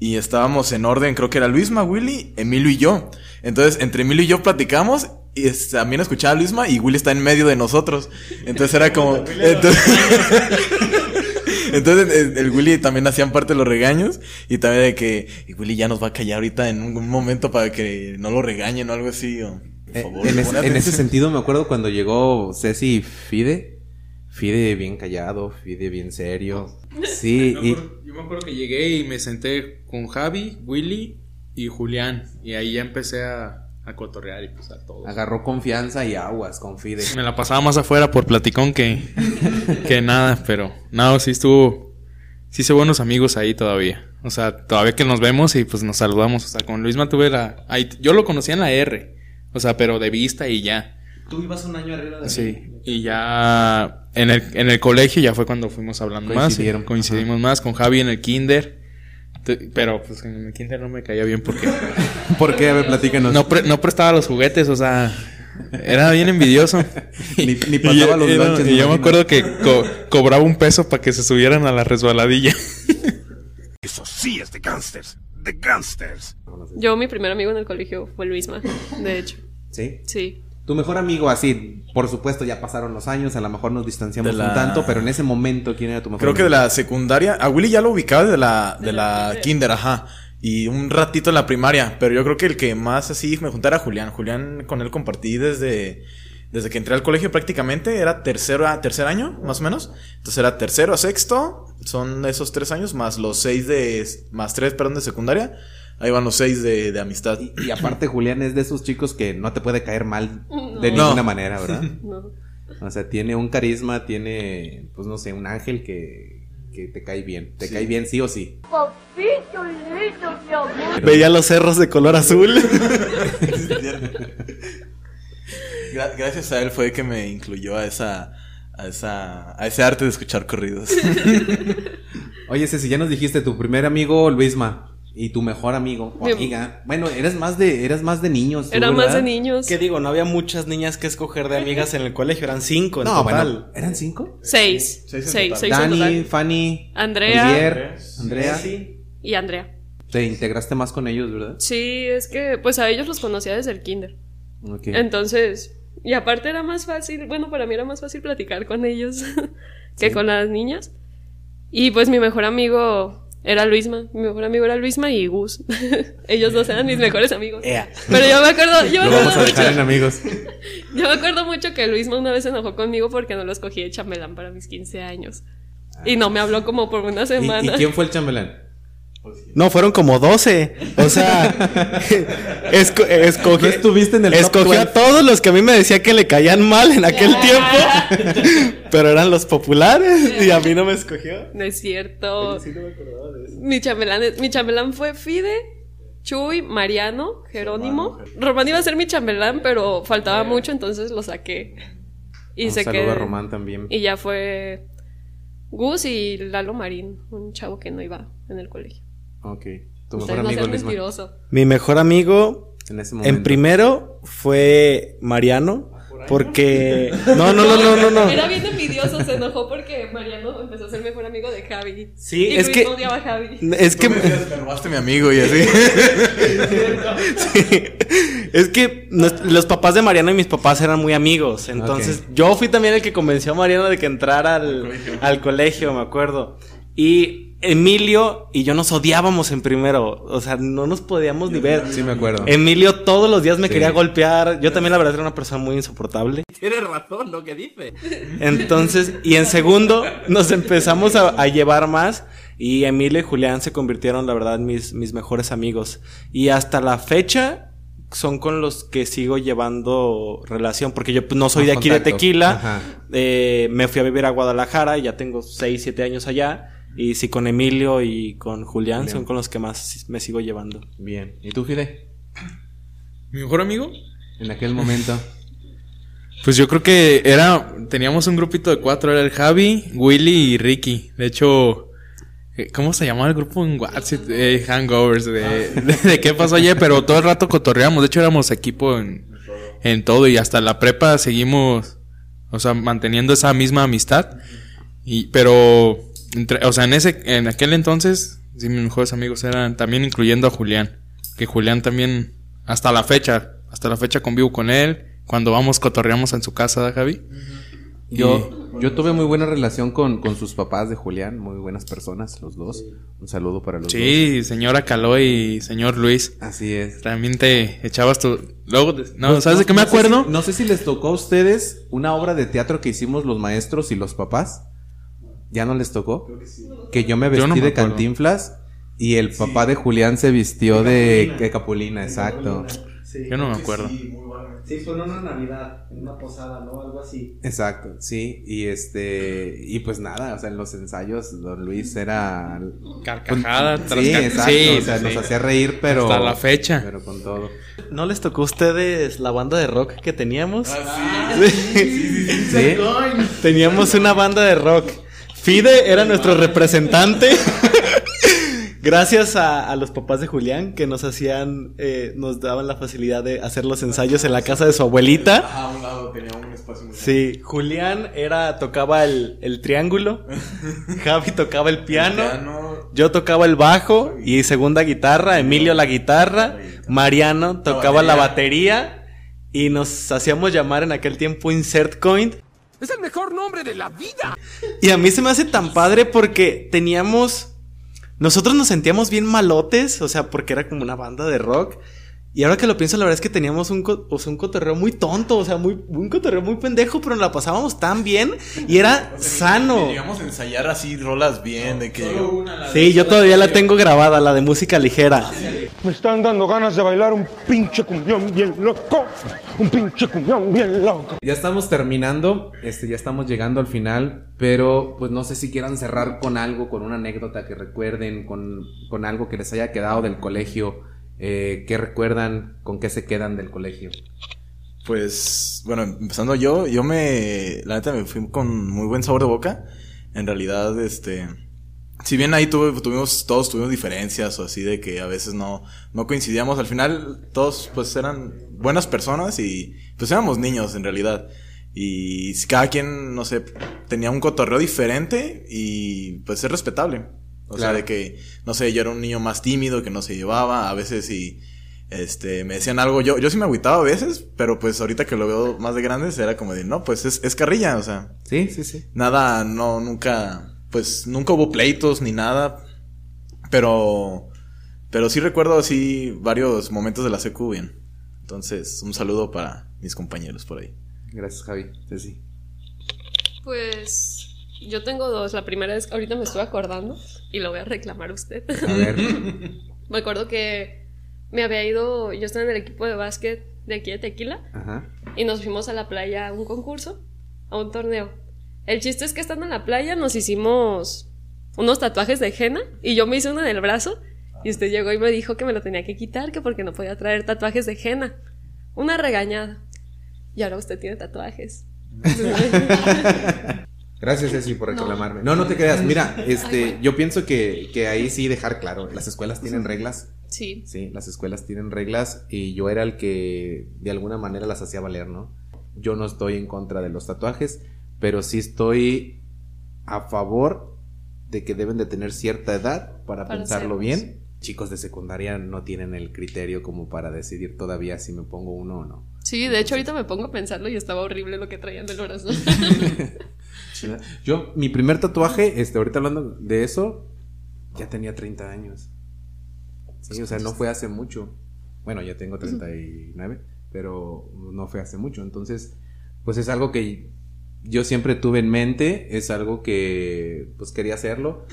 [SPEAKER 4] y estábamos en orden, creo que era Luisma, Willy, Emilio y yo. Entonces, entre Emilio y yo platicamos, y es- también escuchaba a Luisma, y Willy está en medio de nosotros. Entonces era como, [laughs] entonces, [laughs] entonces el, el Willy también hacían parte de los regaños, y también de que, y Willy ya nos va a callar ahorita en un momento para que no lo regañen o algo así, o, por
[SPEAKER 2] Eh,
[SPEAKER 4] favor,
[SPEAKER 2] en, ese, en
[SPEAKER 4] atención.
[SPEAKER 2] ese sentido me acuerdo cuando llegó Ceci y Fide. Fide bien callado, Fide bien serio. Sí, [laughs]
[SPEAKER 10] Yo
[SPEAKER 2] y
[SPEAKER 10] me acuerdo- yo me acuerdo que llegué y me senté con Javi, Willy y Julián. Y ahí ya empecé a, a cotorrear y pues a todos.
[SPEAKER 2] agarró confianza y aguas con Fide.
[SPEAKER 7] Me la pasaba más afuera por platicón que, que nada, pero no, sí estuvo. Sí hice buenos amigos ahí todavía. O sea, todavía que nos vemos y pues nos saludamos. O sea, con Luisma tuve la. Ahí, yo lo conocía en la R. O sea, pero de vista y ya.
[SPEAKER 5] Tú ibas un año arriba de
[SPEAKER 7] Sí. Y ya en el, en el colegio ya fue cuando fuimos hablando más.
[SPEAKER 2] Coincidieron.
[SPEAKER 7] y Coincidimos más con Javi en el kinder. Pero pues en el kinder no me caía bien porque [laughs]
[SPEAKER 2] ¿Por qué? A ver, platícanos.
[SPEAKER 7] no, pre- no prestaba los juguetes, o sea, era bien envidioso. [laughs]
[SPEAKER 2] Ni- ni pasaba los
[SPEAKER 7] y, y yo me acuerdo que co- cobraba un peso para que se subieran a la resbaladilla. [laughs]
[SPEAKER 6] Eso sí es de gangsters. De gangsters.
[SPEAKER 1] Yo, mi primer amigo en el colegio fue Luisma, de hecho.
[SPEAKER 2] ¿Sí?
[SPEAKER 1] Sí.
[SPEAKER 2] Tu mejor amigo, así, por supuesto, ya pasaron los años, a lo mejor nos distanciamos
[SPEAKER 4] la-
[SPEAKER 2] un tanto, pero en ese momento, ¿quién era tu mejor
[SPEAKER 4] Creo que de
[SPEAKER 2] amigo?
[SPEAKER 4] la secundaria. A Willy ya lo ubicaba de la, de la kinder, ajá. Y un ratito en la primaria. Pero yo creo que el que más así me juntara era Julián. Julián con él compartí desde, desde que entré al colegio prácticamente. Era tercero a tercer año, más o menos. Entonces era tercero a sexto. Son esos tres años, más los seis de. más tres, perdón, de secundaria. Ahí van los seis de, de amistad.
[SPEAKER 2] Y aparte, Julián es de esos chicos que no te puede caer mal de
[SPEAKER 4] No.
[SPEAKER 2] ninguna manera, ¿verdad? [laughs]
[SPEAKER 1] No.
[SPEAKER 2] O sea, tiene un carisma, tiene, pues no sé, un ángel que, que te cae bien. Te
[SPEAKER 4] Sí.
[SPEAKER 2] cae bien sí o sí.
[SPEAKER 13] Papito lindo, mi amor.
[SPEAKER 5] Veía los cerros de color azul. [laughs] [laughs]
[SPEAKER 4] Gra- gracias a él fue que me incluyó a esa, a esa, a ese arte de escuchar corridos.
[SPEAKER 2] Oye, Ceci, ya nos dijiste tu primer amigo Luisma y tu mejor amigo o
[SPEAKER 1] Mi-
[SPEAKER 2] amiga. Bueno, eres más de, eras más de niños. tú,
[SPEAKER 1] Era más de niños.
[SPEAKER 5] ¿Qué digo? No había muchas niñas que escoger de amigas en el colegio, eran cinco en
[SPEAKER 2] No,
[SPEAKER 5] total.
[SPEAKER 2] bueno, ¿eran cinco?
[SPEAKER 1] Seis.
[SPEAKER 4] Seis en
[SPEAKER 1] Seis,
[SPEAKER 4] total.
[SPEAKER 1] seis en
[SPEAKER 2] Dani,
[SPEAKER 1] total.
[SPEAKER 2] Fanny,
[SPEAKER 1] Andrea.
[SPEAKER 2] Olivier, Andrea.
[SPEAKER 1] Y Andrea.
[SPEAKER 2] Te integraste más con ellos, ¿verdad?
[SPEAKER 1] Sí, es que pues a ellos los conocía desde el kinder.
[SPEAKER 2] Ok.
[SPEAKER 1] Entonces, y aparte era más fácil, bueno, para mí era más fácil platicar con ellos [laughs] que con las niñas. Y pues mi mejor amigo era Luisma, mi mejor amigo era Luisma y Gus. [laughs] ellos dos eran mis mejores amigos. Pero yo me acuerdo, yo me acuerdo
[SPEAKER 2] a dejar en
[SPEAKER 1] mucho,
[SPEAKER 2] amigos. [laughs]
[SPEAKER 1] yo me acuerdo mucho que Luisma una vez se enojó conmigo porque no lo escogí de chambelán para mis 15 años. Y no me habló como por una
[SPEAKER 2] ¿Y,
[SPEAKER 1] semana.
[SPEAKER 2] y quién fue el chambelán?
[SPEAKER 5] No, fueron como 12. O sea, [laughs] esco- escogió,
[SPEAKER 2] ¿No estuviste en el top
[SPEAKER 5] escogió a
[SPEAKER 2] 12?
[SPEAKER 5] todos los que a mí me decía que le caían mal en aquel tiempo. [laughs] Pero eran los populares y a mí no me escogió.
[SPEAKER 1] No es cierto.
[SPEAKER 5] Sí, no me acordaba de eso.
[SPEAKER 1] Mi chambelán, mi chambelán fue Fide, Chuy, Mariano, Jerónimo. Román iba a ser mi chambelán, pero faltaba mucho, entonces lo saqué. Y
[SPEAKER 2] Un
[SPEAKER 1] se
[SPEAKER 2] saludo
[SPEAKER 1] quedó.
[SPEAKER 2] a Román también.
[SPEAKER 1] Y ya fue Gus y Lalo Marín, un chavo que no iba en el colegio.
[SPEAKER 2] Ok. Tu mejor amigo
[SPEAKER 1] mentiroso.
[SPEAKER 5] Mi mejor amigo
[SPEAKER 2] En ese momento.
[SPEAKER 5] en primero fue Mariano. Porque. [laughs] No, no, no, no, no, no.
[SPEAKER 1] Era bien envidioso, se enojó porque Mariano empezó a ser mejor amigo de Javi.
[SPEAKER 5] Sí,
[SPEAKER 1] y
[SPEAKER 5] es
[SPEAKER 1] Luis
[SPEAKER 5] que-
[SPEAKER 1] odiaba a Javi.
[SPEAKER 5] Es que.
[SPEAKER 4] Me robaste mi amigo y así. [laughs]
[SPEAKER 5] Sí. Es que nos- los papás de Mariano y mis papás eran muy amigos. Entonces, yo fui también el que convenció a Mariano de que entrara al, al colegio, me acuerdo. Y Emilio y yo nos odiábamos en primero. O sea, no nos podíamos ni ver.
[SPEAKER 2] Sí, me acuerdo.
[SPEAKER 5] Emilio todos los días me
[SPEAKER 2] Sí.
[SPEAKER 5] quería golpear. Yo también, la verdad, era una persona muy insoportable. [laughs]
[SPEAKER 3] Tienes razón lo que dice.
[SPEAKER 5] Entonces, y en segundo, nos empezamos a, a llevar más. Y Emilio y Julián se convirtieron, la verdad, en mis, mis mejores amigos. Y hasta la fecha son con los que sigo llevando relación. Porque yo pues, no soy de aquí de. Tequila.
[SPEAKER 2] Ajá.
[SPEAKER 5] Eh, me fui a vivir a Guadalajara y ya tengo 6, 7 años allá. Y sí, con Emilio y con Julián son con los que más me sigo llevando.
[SPEAKER 2] Bien. ¿Y tú, Fide?
[SPEAKER 10] ¿Mi mejor amigo?
[SPEAKER 2] En aquel momento. [laughs]
[SPEAKER 7] Pues yo creo que era. Teníamos un grupito de cuatro: era el Javi, Willy y Ricky. De hecho. eh, ¿Cómo se llamaba el grupo en WhatsApp? Eh, hangovers, de, [laughs] de, de qué pasó ayer, pero todo el rato cotorreamos. De hecho, éramos equipo en, en todo y hasta la prepa seguimos, o sea, manteniendo esa misma amistad. Y, pero, entre- o sea, en ese, en aquel entonces, sí, mis mejores amigos eran también incluyendo a Julián. Que Julián también, hasta la fecha, hasta la fecha convivo con él. Cuando vamos, cotorreamos en su casa, ¿verdad, Javi?
[SPEAKER 2] Yo, yo tuve muy buena relación con, con sus papás de Julián, muy buenas personas, los dos. Un saludo para los dos.
[SPEAKER 7] Sí, señora Caló y señor Luis.
[SPEAKER 2] Así es.
[SPEAKER 7] También te echabas tu. Luego, de- no,
[SPEAKER 2] Pues,
[SPEAKER 7] ¿sabes de qué me
[SPEAKER 2] no sé
[SPEAKER 7] acuerdo?
[SPEAKER 2] si- no sé si les tocó a ustedes una obra de teatro que hicimos los maestros y los papás. ¿Ya no les tocó? Que yo me
[SPEAKER 7] Yo
[SPEAKER 2] vestí
[SPEAKER 7] no me
[SPEAKER 2] de
[SPEAKER 7] acuerdo.
[SPEAKER 2] cantinflas y el papá de Julián se vistió de, de Capulina, exacto.
[SPEAKER 7] Yo no me acuerdo.
[SPEAKER 5] Sí, fue en una Navidad, en una posada, ¿no? Algo así.
[SPEAKER 2] Exacto, sí, y este, y pues nada, o sea, en los ensayos Don Luis era...
[SPEAKER 7] Carcajada tras
[SPEAKER 2] Sí,
[SPEAKER 7] car-
[SPEAKER 2] exacto,
[SPEAKER 7] sí,
[SPEAKER 2] o sea,
[SPEAKER 7] sí,
[SPEAKER 2] nos
[SPEAKER 7] sí.
[SPEAKER 2] hacía reír, pero...
[SPEAKER 7] Hasta la fecha.
[SPEAKER 2] Pero con todo.
[SPEAKER 5] ¿No les tocó a ustedes la banda de rock que teníamos?
[SPEAKER 2] ¿Sí?
[SPEAKER 5] Teníamos una banda de rock. Fide era nuestro representante. [laughs] Gracias a, a los papás de Julián que nos hacían, eh, nos daban la facilidad de hacer los ensayos en la casa de su abuelita.
[SPEAKER 4] A un lado tenía un espacio muy
[SPEAKER 5] Sí, Julián era, tocaba el, el triángulo, [laughs] Javi tocaba el piano,
[SPEAKER 4] Piano.
[SPEAKER 5] yo tocaba el bajo y segunda guitarra, Emilio la guitarra, Mariano tocaba la batería y nos hacíamos llamar en aquel tiempo Insert Coin.
[SPEAKER 3] Es el mejor nombre de la vida.
[SPEAKER 5] Y a mí se me hace tan padre porque teníamos. Nosotros nos sentíamos bien malotes, o sea, porque era como una banda de rock. Y ahora que lo pienso, la verdad es que teníamos un, o sea, un cotorreo muy tonto, o sea, muy, un cotorreo muy pendejo, pero nos la pasábamos tan bien y era sano.
[SPEAKER 4] Llegamos a ensayar así rolas bien, de que...
[SPEAKER 5] Sí, yo todavía la tengo grabada, la de música ligera.
[SPEAKER 9] Me están dando ganas de bailar un pinche cumbión bien loco. Un pinche cumbión bien loco.
[SPEAKER 2] Ya estamos terminando, este, ya estamos llegando al final, pero pues no sé si quieran cerrar con algo, con una anécdota que recuerden, con, con algo que les haya quedado del colegio, eh, ¿qué recuerdan, con qué se quedan del colegio?
[SPEAKER 4] Pues, bueno, empezando yo, yo me, la neta me fui con muy buen sabor de boca. En realidad, este, si bien ahí tuve, tuvimos, todos tuvimos diferencias o así de que a veces no, no coincidíamos, al final todos pues eran buenas personas y pues éramos niños en realidad. Y cada quien, no sé, tenía un cotorreo diferente y pues es respetable. O sea, de que, no sé, yo era un niño más tímido que no se llevaba, a veces y este, me decían algo, yo, yo sí me agüitaba a veces, pero pues ahorita que lo veo más de grandes era como de, no, pues es, es carrilla, o sea.
[SPEAKER 2] Sí, sí, sí.
[SPEAKER 4] Nada, no, nunca, pues nunca hubo pleitos ni nada, pero, pero sí recuerdo así varios momentos de la secu bien. Entonces, un saludo para mis compañeros por ahí.
[SPEAKER 2] Gracias, Javi. Ceci.
[SPEAKER 1] Pues yo tengo dos. La primera es ahorita me estoy acordando y lo voy a reclamar a usted.
[SPEAKER 2] A ver. [laughs]
[SPEAKER 1] me acuerdo que me había ido, yo estaba en el equipo de básquet de aquí de Tequila
[SPEAKER 2] Ajá.
[SPEAKER 1] y nos fuimos a la playa a un concurso, a un torneo. El chiste es que estando en la playa nos hicimos unos tatuajes de henna y yo me hice uno en el brazo y usted llegó y me dijo que me lo tenía que quitar, que porque no podía traer tatuajes de henna. Una regañada. Y ahora usted tiene tatuajes. [laughs] [laughs]
[SPEAKER 2] Gracias, Ceci, por reclamarme. No, no te creas. Mira, este, yo pienso que, que ahí sí dejar claro, las escuelas tienen reglas.
[SPEAKER 1] Sí.
[SPEAKER 2] Sí, las escuelas tienen reglas y yo era el que de alguna manera las hacía valer, ¿no? Yo no estoy en contra de los tatuajes, pero sí estoy a favor de que deben de tener cierta edad para,
[SPEAKER 1] Para
[SPEAKER 2] pensarlo bien. Chicos de secundaria no tienen el criterio como para decidir todavía si me pongo uno o no.
[SPEAKER 1] Sí, de hecho ahorita me pongo a pensarlo y estaba horrible lo que traían del brazo. [laughs]
[SPEAKER 2] Yo, mi primer tatuaje, este, ahorita hablando de eso, ya tenía 30 años. Sí, o sea, no fue hace mucho. Bueno, ya tengo 39, pero no fue hace mucho. Entonces, pues es algo que yo siempre tuve en mente, es algo que pues quería hacerlo,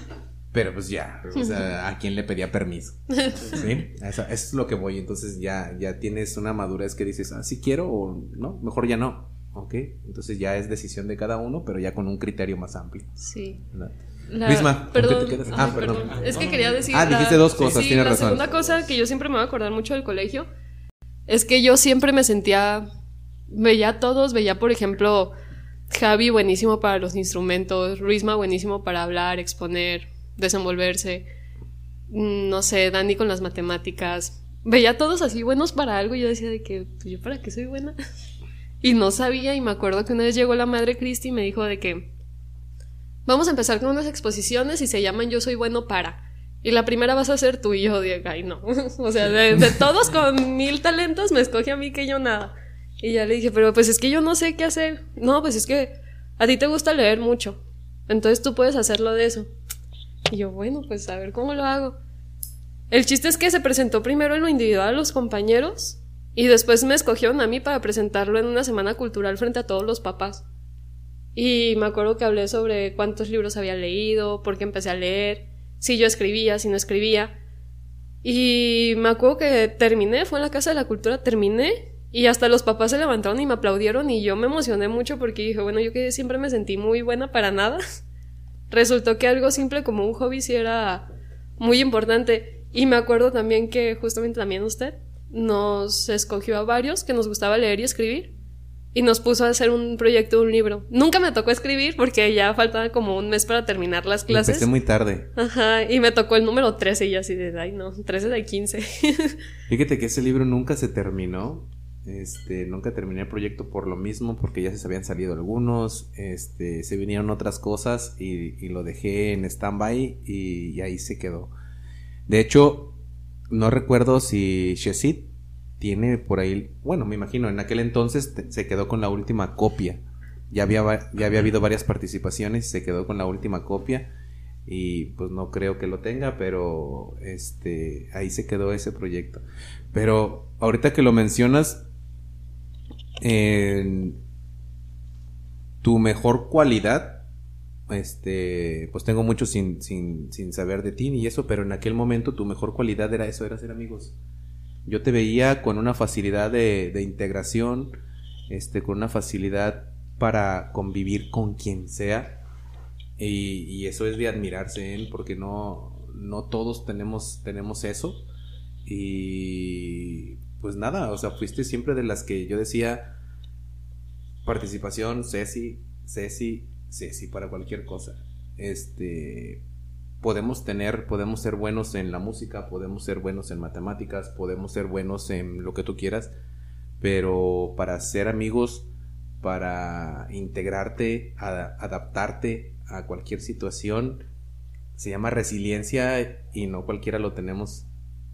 [SPEAKER 2] pero pues ya, o sea, a quién le pedía permiso. [laughs] ¿Sí? Eso, eso es lo que voy. Entonces ya, ya tienes una madurez que dices, ah, sí quiero o no, mejor ya no. Ok, entonces ya es decisión de cada uno, pero ya con un criterio más amplio.
[SPEAKER 1] Sí.
[SPEAKER 2] ¿verdad?
[SPEAKER 1] La-
[SPEAKER 2] Luisma, ¿con qué
[SPEAKER 1] perdón,
[SPEAKER 2] te quedas?
[SPEAKER 1] ay,
[SPEAKER 2] Ah, perdón.
[SPEAKER 1] Es que quería decir.
[SPEAKER 2] Ah,
[SPEAKER 1] la-
[SPEAKER 2] dijiste dos cosas,
[SPEAKER 1] sí,
[SPEAKER 2] tienes
[SPEAKER 1] la
[SPEAKER 2] razón.
[SPEAKER 1] segunda cosa que yo siempre me voy a acordar mucho del colegio es que yo siempre me sentía. Veía a todos, veía, por ejemplo, Javi buenísimo para los instrumentos, Ruizma buenísimo para hablar, exponer, desenvolverse. mm, No sé, Dani con las matemáticas. Veía a todos así buenos para algo y yo decía de que, pues, ¿yo para qué soy buena? Y no sabía, y me acuerdo que una vez llegó la madre Cristi y me dijo de que vamos a empezar con unas exposiciones y se llaman Yo soy bueno para. Y la primera vas a ser tú y yo, Diego. Ay, no. [laughs] o sea, de, de todos con mil talentos me escoge a mí que yo nada. Y ya le dije, pero pues es que yo no sé qué hacer. No, pues es que a ti te gusta leer mucho. Entonces tú puedes hacerlo de eso. Y yo, bueno, pues a ver cómo lo hago. El chiste es que se presentó primero en lo individual a los compañeros y después me escogieron a mí para presentarlo en una semana cultural frente a todos los papás. Y me acuerdo que hablé sobre cuántos libros había leído, por qué empecé a leer, si yo escribía, si no escribía. Y me acuerdo que terminé, fue en la Casa de la Cultura, terminé y hasta los papás se levantaron y me aplaudieron y yo me emocioné mucho porque dije, bueno, yo que siempre me sentí muy buena para nada. [laughs] Resultó que algo simple como un hobby sí era muy importante. Y me acuerdo también que justamente también usted nos escogió a varios que nos gustaba leer y escribir y nos puso a hacer un proyecto de un libro. Nunca me tocó escribir porque ya faltaba como un mes para terminar las clases.
[SPEAKER 2] Empecé muy tarde.
[SPEAKER 1] Ajá, y me tocó el número 13 y yo así de, ay no, 13 de 15. [laughs]
[SPEAKER 2] Fíjate que ese libro nunca se terminó. Este, nunca terminé el proyecto por lo mismo, porque ya se habían salido algunos, este, se vinieron otras cosas y, y lo dejé en stand-by y, y ahí se quedó. De hecho, no recuerdo si Shesit tiene por ahí, bueno, me imagino, en aquel entonces se quedó con la última copia. Ya había, ya había habido varias participaciones y se quedó con la última copia. Y pues no creo que lo tenga, pero este ahí se quedó ese proyecto. Pero ahorita que lo mencionas, en tu mejor cualidad este, pues tengo mucho sin, sin, sin saber de ti y eso, pero en aquel momento tu mejor cualidad era eso, era ser amigos. Yo te veía con una facilidad de, de integración, este, con una facilidad para convivir con quien sea. Y, y eso es de admirarse, ¿eh? porque no, no todos tenemos, tenemos eso. Y pues nada, o sea, fuiste siempre de las que yo decía, participación, Ceci, Ceci, Ceci, para cualquier cosa. Este, podemos tener, podemos ser buenos en la música, podemos ser buenos en matemáticas, podemos ser buenos en lo que tú quieras, pero para ser amigos, para integrarte, a- adaptarte a cualquier situación, se llama resiliencia y no cualquiera lo tenemos.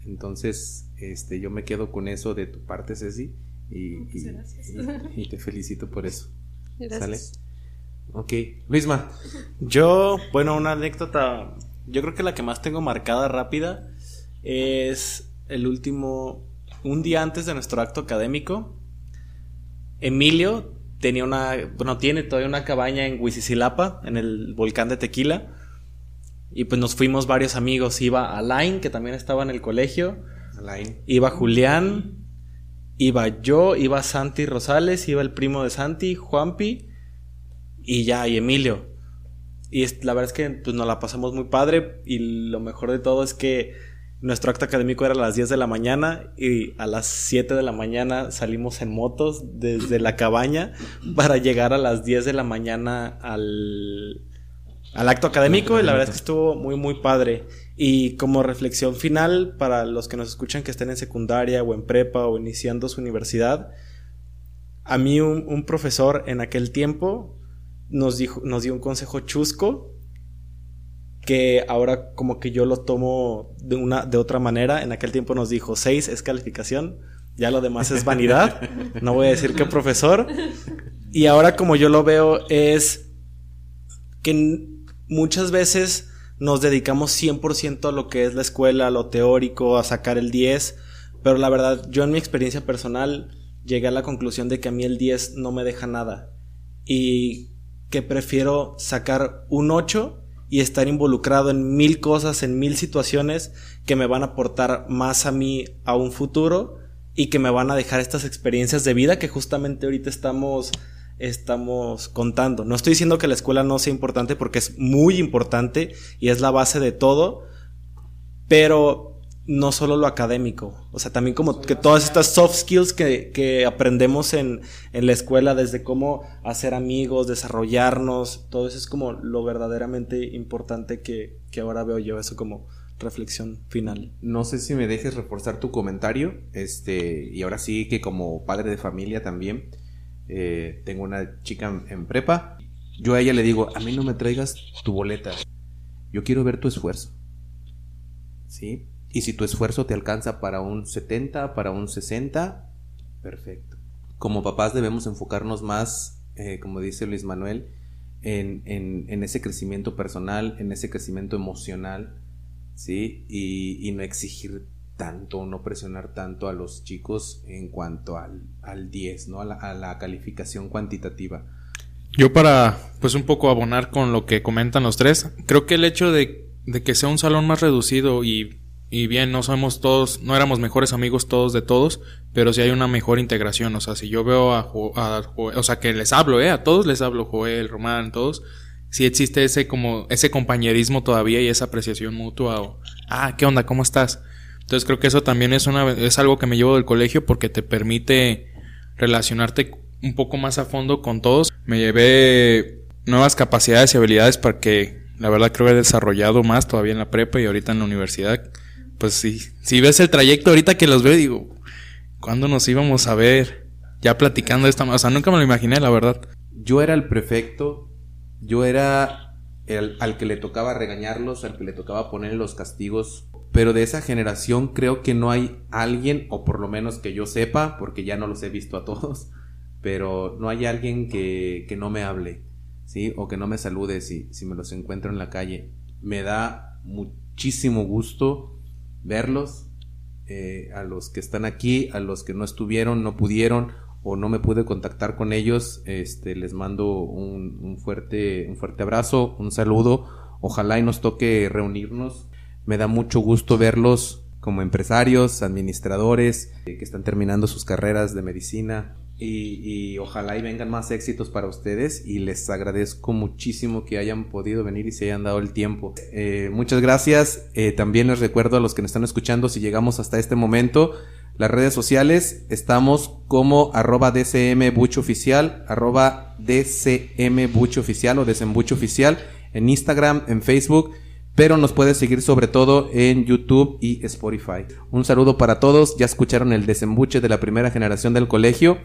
[SPEAKER 2] Entonces, este, yo me quedo con eso de tu parte, Ceci, y,
[SPEAKER 1] Muchas
[SPEAKER 2] y-
[SPEAKER 1] gracias.
[SPEAKER 2] y- y te felicito por eso.
[SPEAKER 1] Gracias.
[SPEAKER 2] ¿Sale? Ok, Luisma.
[SPEAKER 5] Yo, bueno, una anécdota, yo creo que la que más tengo marcada rápida es el último, un día antes de nuestro acto académico, Emilio tenía una, bueno, tiene todavía una cabaña en Huizicilapa, en el volcán de Tequila, y pues nos fuimos varios amigos, iba Alain, que también estaba en el colegio,
[SPEAKER 2] Alain.
[SPEAKER 5] iba Julián, iba yo, iba Santi Rosales, iba el primo de Santi, Juanpi, y ya, y Emilio. Y la verdad es que pues, nos la pasamos muy padre y lo mejor de todo es que nuestro acto académico era a las 10 de la mañana y a las 7 de la mañana salimos en motos desde la cabaña [laughs] para llegar a las 10 de la mañana al, al acto académico y la verdad es que estuvo muy muy padre. Y como reflexión final para los que nos escuchan que estén en secundaria o en prepa o iniciando su universidad, a mí un profesor en aquel tiempo nos, dijo, nos dio un consejo chusco que ahora como que yo lo tomo de, una, de otra manera. En aquel tiempo nos dijo 6 es calificación, ya lo demás es vanidad. [laughs] No voy a decir qué profesor. Y ahora como yo lo veo es que muchas veces nos dedicamos 100% a lo que es la escuela, a lo teórico, a sacar el 10, pero la verdad yo en mi experiencia personal llegué a la conclusión de que a mí el 10 no me deja nada y que prefiero sacar un 8 y estar involucrado en mil cosas, en mil situaciones que me van a aportar más a mí a un futuro y que me van a dejar estas experiencias de vida que justamente ahorita estamos estamos contando. No estoy diciendo que la escuela no sea importante porque es muy importante y es la base de todo, pero no solo lo académico, o sea, también como que todas estas soft skills que, que aprendemos en, en la escuela, desde cómo hacer amigos, desarrollarnos, todo eso es como lo verdaderamente importante que, que ahora veo yo, eso como reflexión final.
[SPEAKER 2] No sé si me dejes reforzar tu comentario. Este, y ahora sí que como padre de familia también, eh, tengo una chica en, en prepa. Yo a ella le digo, a mí no me traigas tu boleta. Yo quiero ver tu esfuerzo. ¿Sí? Y si tu esfuerzo te alcanza para un 70, para un 60, perfecto. Como papás debemos enfocarnos más, eh, como dice Luis Manuel, en, en- ese crecimiento personal, en ese crecimiento emocional, ¿sí? Y, y no exigir tanto, no presionar tanto a los chicos en cuanto al, al 10, ¿no? A la, a la calificación cuantitativa.
[SPEAKER 7] Yo para, pues un poco abonar con lo que comentan los tres, creo que el hecho de, de que sea un salón más reducido y, y bien, no somos todos, no éramos mejores amigos todos de todos, pero sí hay una mejor integración, o sea, si yo veo a, Jo- a Joel, o sea, que les hablo, eh, a todos les hablo, Joel, Román, todos, sí existe ese como, ese compañerismo todavía y esa apreciación mutua, o, ah, ¿qué onda? ¿Cómo estás? Entonces creo que eso también es una, es algo que me llevo del colegio porque te permite relacionarte un poco más a fondo con todos. Me llevé nuevas capacidades y habilidades para que la verdad creo que he desarrollado más todavía en la prepa y ahorita en la universidad. Pues sí, si ves el trayecto ahorita que los veo digo, ¿cuándo nos íbamos a ver? Ya platicando esta, o sea, nunca me lo imaginé, la verdad.
[SPEAKER 2] Yo era el prefecto, yo era el, al que le tocaba regañarlos, al que le tocaba poner los castigos, pero de esa generación creo que no hay alguien, o por lo menos que yo sepa, porque ya no los he visto a todos, pero no hay alguien que, que no me hable, ¿sí? O que no me salude si, si me los encuentro en la calle. Me da muchísimo gusto verlos, eh, a los que están aquí, a los que no estuvieron, no pudieron, o no me pude contactar con ellos, este, les mando un, un fuerte, un fuerte abrazo, un saludo. Ojalá y nos toque reunirnos. Me da mucho gusto verlos como empresarios, administradores, eh, que están terminando sus carreras de medicina. Y, ojalá y vengan más éxitos para ustedes y les agradezco muchísimo que hayan podido venir y se hayan dado el tiempo. Eh, muchas gracias. Eh, también les recuerdo a los que nos están escuchando si llegamos hasta este momento. Las redes sociales estamos como arroba DCM o Desembucho Oficial en Instagram, en Facebook, pero nos puedes seguir sobre todo en YouTube y Spotify. Un saludo para todos, ya escucharon el desembuche de la primera generación del colegio.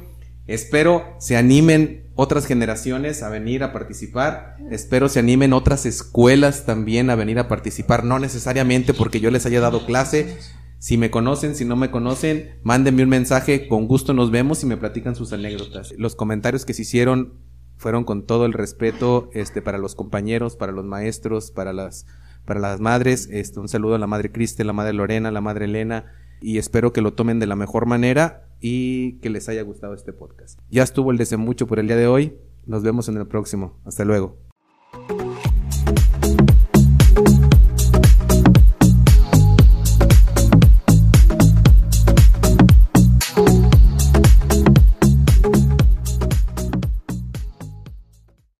[SPEAKER 2] Espero se animen otras generaciones a venir a participar. Espero se animen otras escuelas también a venir a participar. No necesariamente porque yo les haya dado clase. Si me conocen, si no me conocen, mándenme un mensaje. Con gusto nos vemos y me platican sus anécdotas. Los comentarios que se hicieron fueron con todo el respeto este, para los compañeros, para los maestros, para las, para las madres. Este, un saludo a la madre Criste, la madre Lorena, la madre Elena. Y espero que lo tomen de la mejor manera y que les haya gustado este podcast. Ya estuvo el desembucho por el día de hoy. Nos vemos en el próximo. Hasta luego.